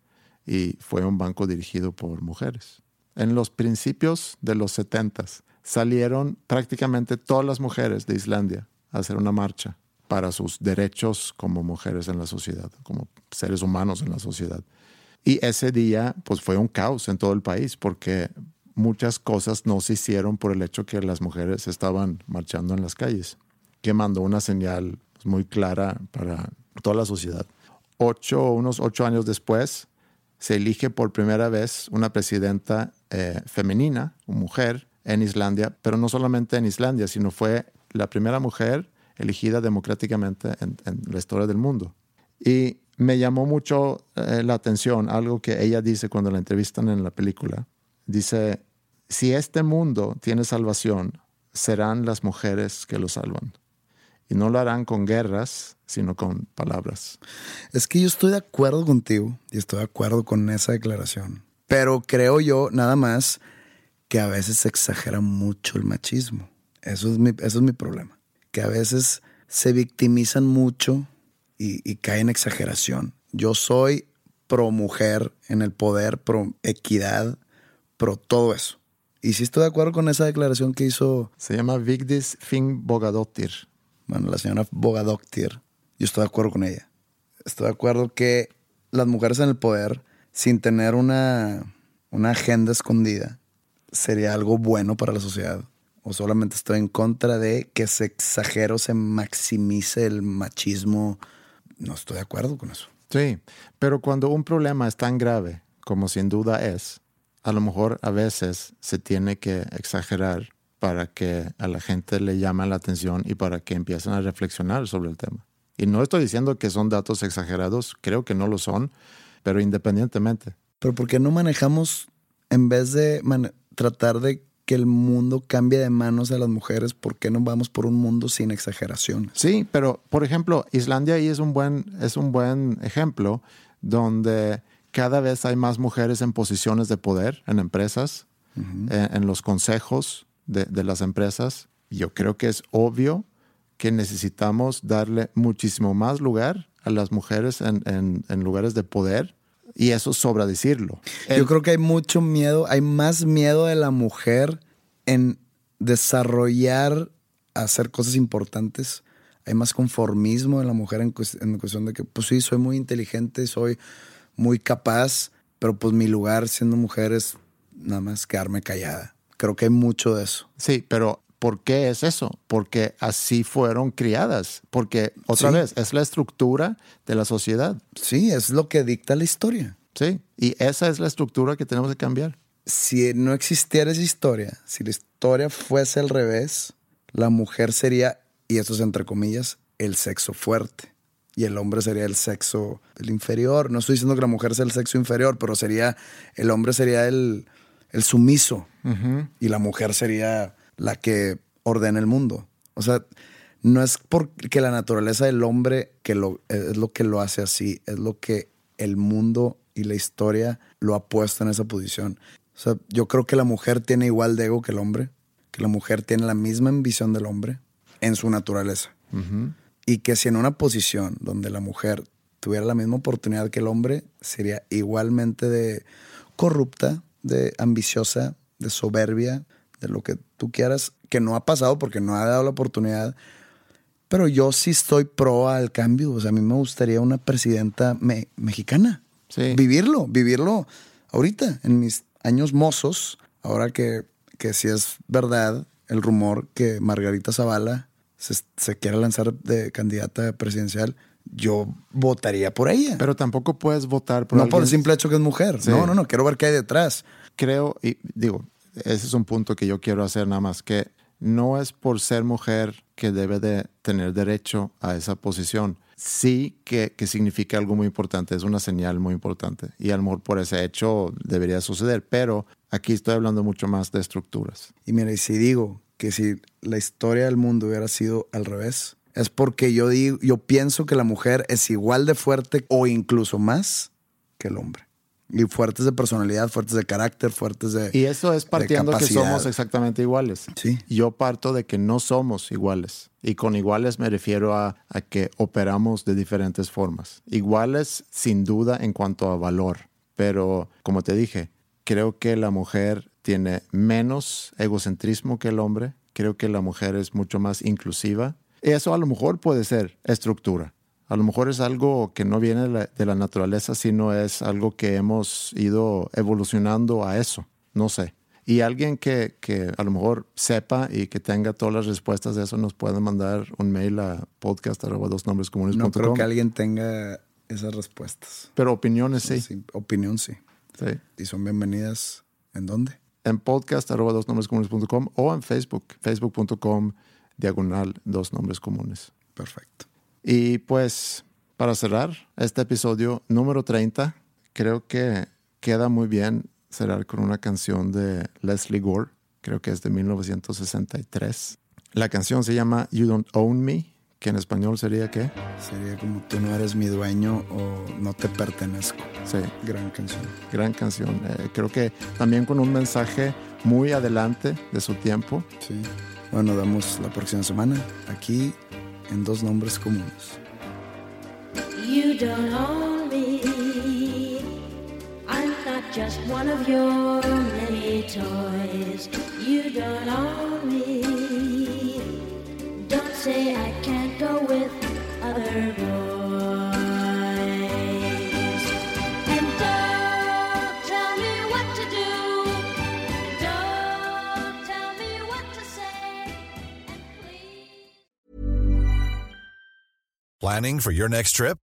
y fue un banco dirigido por mujeres. En los principios de los 70 salieron prácticamente todas las mujeres de Islandia a hacer una marcha para sus derechos como mujeres en la sociedad, como seres humanos en la sociedad. Y ese día pues fue un caos en todo el país porque muchas cosas no se hicieron por el hecho que las mujeres estaban marchando en las calles, que mandó una señal muy clara para toda la sociedad. Ocho, unos ocho años después, se elige por primera vez una presidenta eh, femenina, mujer, en Islandia, pero no solamente en Islandia, sino fue la primera mujer elegida democráticamente en, la historia del mundo. Y me llamó mucho eh, la atención algo que ella dice cuando la entrevistan en la película. Dice, si este mundo tiene salvación, serán las mujeres que lo salvan. Y no lo harán con guerras, sino con palabras. Es que yo estoy de acuerdo contigo y estoy de acuerdo con esa declaración. Pero creo yo, nada más, que a veces se exagera mucho el machismo. Eso es mi, eso es mi problema. Que a veces se victimizan mucho y, y caen en exageración. Yo soy pro mujer en el poder, pro equidad, pro todo eso. Y sí estoy de acuerdo con esa declaración que hizo... Se llama Vigdis Finn Bogadottir. Bueno, la señora Bogadottir. Yo estoy de acuerdo con ella. Estoy de acuerdo que las mujeres en el poder, sin tener una, una agenda escondida, sería algo bueno para la sociedad. O solamente estoy en contra de que se exagere o se maximice el machismo. No estoy de acuerdo con eso. Sí, pero cuando un problema es tan grave como sin duda es, a lo mejor a veces se tiene que exagerar para que a la gente le llame la atención y para que empiecen a reflexionar sobre el tema. Y no estoy diciendo que son datos exagerados, creo que no lo son, pero independientemente. Pero ¿por qué no manejamos, en vez de tratar de que el mundo cambie de manos a las mujeres, ¿por qué no vamos por un mundo sin exageración? Sí, pero por ejemplo, Islandia ahí es un buen, es un buen ejemplo donde cada vez hay más mujeres en posiciones de poder en empresas, eh, en, los consejos de, las empresas. Yo creo que es obvio que necesitamos darle muchísimo más lugar a las mujeres en, lugares de poder. Y eso sobra decirlo. Yo creo que hay mucho miedo, hay más miedo de la mujer en desarrollar, hacer cosas importantes. Hay más conformismo de la mujer en, en cuestión de que, pues sí, soy muy inteligente, soy muy capaz, pero pues mi lugar siendo mujer es nada más quedarme callada. Creo que hay mucho de eso. Sí, pero ¿por qué es eso? Porque así fueron criadas. Porque, otra vez, es la estructura de la sociedad. Sí, es lo que dicta la historia. Sí, y esa es la estructura que tenemos que cambiar. Si no existiera esa historia, si la historia fuese al revés, la mujer sería, y eso es entre comillas, el sexo fuerte y el hombre sería el sexo el inferior. No estoy diciendo que la mujer sea el sexo inferior, pero sería el hombre sería el, el sumiso y la mujer sería la que ordena el mundo. O sea, no es porque la naturaleza del hombre que lo, es lo que lo hace así, es lo que el mundo y la historia lo ha puesto en esa posición. O sea, yo creo que la mujer tiene igual de ego que el hombre, que la mujer tiene la misma ambición del hombre en su naturaleza. Y que si en una posición donde la mujer tuviera la misma oportunidad que el hombre, sería igualmente de corrupta, de ambiciosa, de soberbia, de lo que tú quieras, que no ha pasado porque no ha dado la oportunidad. Pero yo sí estoy pro al cambio. O sea, a mí me gustaría una presidenta mexicana. Sí. Vivirlo, vivirlo ahorita, en mis años mozos, ahora que, que si es verdad el rumor que Margarita Zavala se, quiere lanzar de candidata presidencial, yo votaría por ella. Pero tampoco puedes votar por No por el simple hecho que es mujer. No, no, no. Quiero ver qué hay detrás. Creo, y digo, ese es un punto que yo quiero hacer nada más, que no es por ser mujer que debe de tener derecho a esa posición. Sí que, que significa algo muy importante, es una señal muy importante. Y al mejor por ese hecho debería suceder, pero aquí estoy hablando mucho más de estructuras. Y mira, y si digo que si la historia del mundo hubiera sido al revés, es porque yo digo, yo pienso que la mujer es igual de fuerte o incluso más que el hombre. Y fuertes de personalidad, fuertes de carácter, fuertes de. Y eso es de partiendo que capacidad. somos exactamente iguales. Sí. Yo parto de que no somos iguales. Y con iguales me refiero a, a que operamos de diferentes formas. Iguales sin duda en cuanto a valor. Pero como te dije, creo que la mujer tiene menos egocentrismo que el hombre. Creo que la mujer es mucho más inclusiva. Eso a lo mejor puede ser estructura. A lo mejor es algo que no viene de la, de la naturaleza, sino es algo que hemos ido evolucionando a eso. No sé. Y alguien que, que a lo mejor sepa y que tenga todas las respuestas de eso nos puede mandar un mail a podcast.com. No creo que alguien tenga esas respuestas. Pero opiniones sí. Sí, opinión sí. sí. Y son bienvenidas. ¿En dónde? En podcast.com o en Facebook, facebook.com diagonal dos nombres comunes. Perfecto. Y pues para cerrar este episodio número 30, creo que queda muy bien cerrar con una canción de Leslie Gore, creo que es de 1963. La canción se llama You Don't Own Me, que en español sería ¿qué? Sería como tú no eres mi dueño o no te pertenezco. Sí, Gran canción. gran canción. Eh, creo que también con un mensaje muy adelante de su tiempo. Sí. Bueno, vemos la próxima semana aquí en Dos Nombres Comunes. You don't own me. I'm not just one of your many toys. You don't own me. Don't say Planning for your next trip?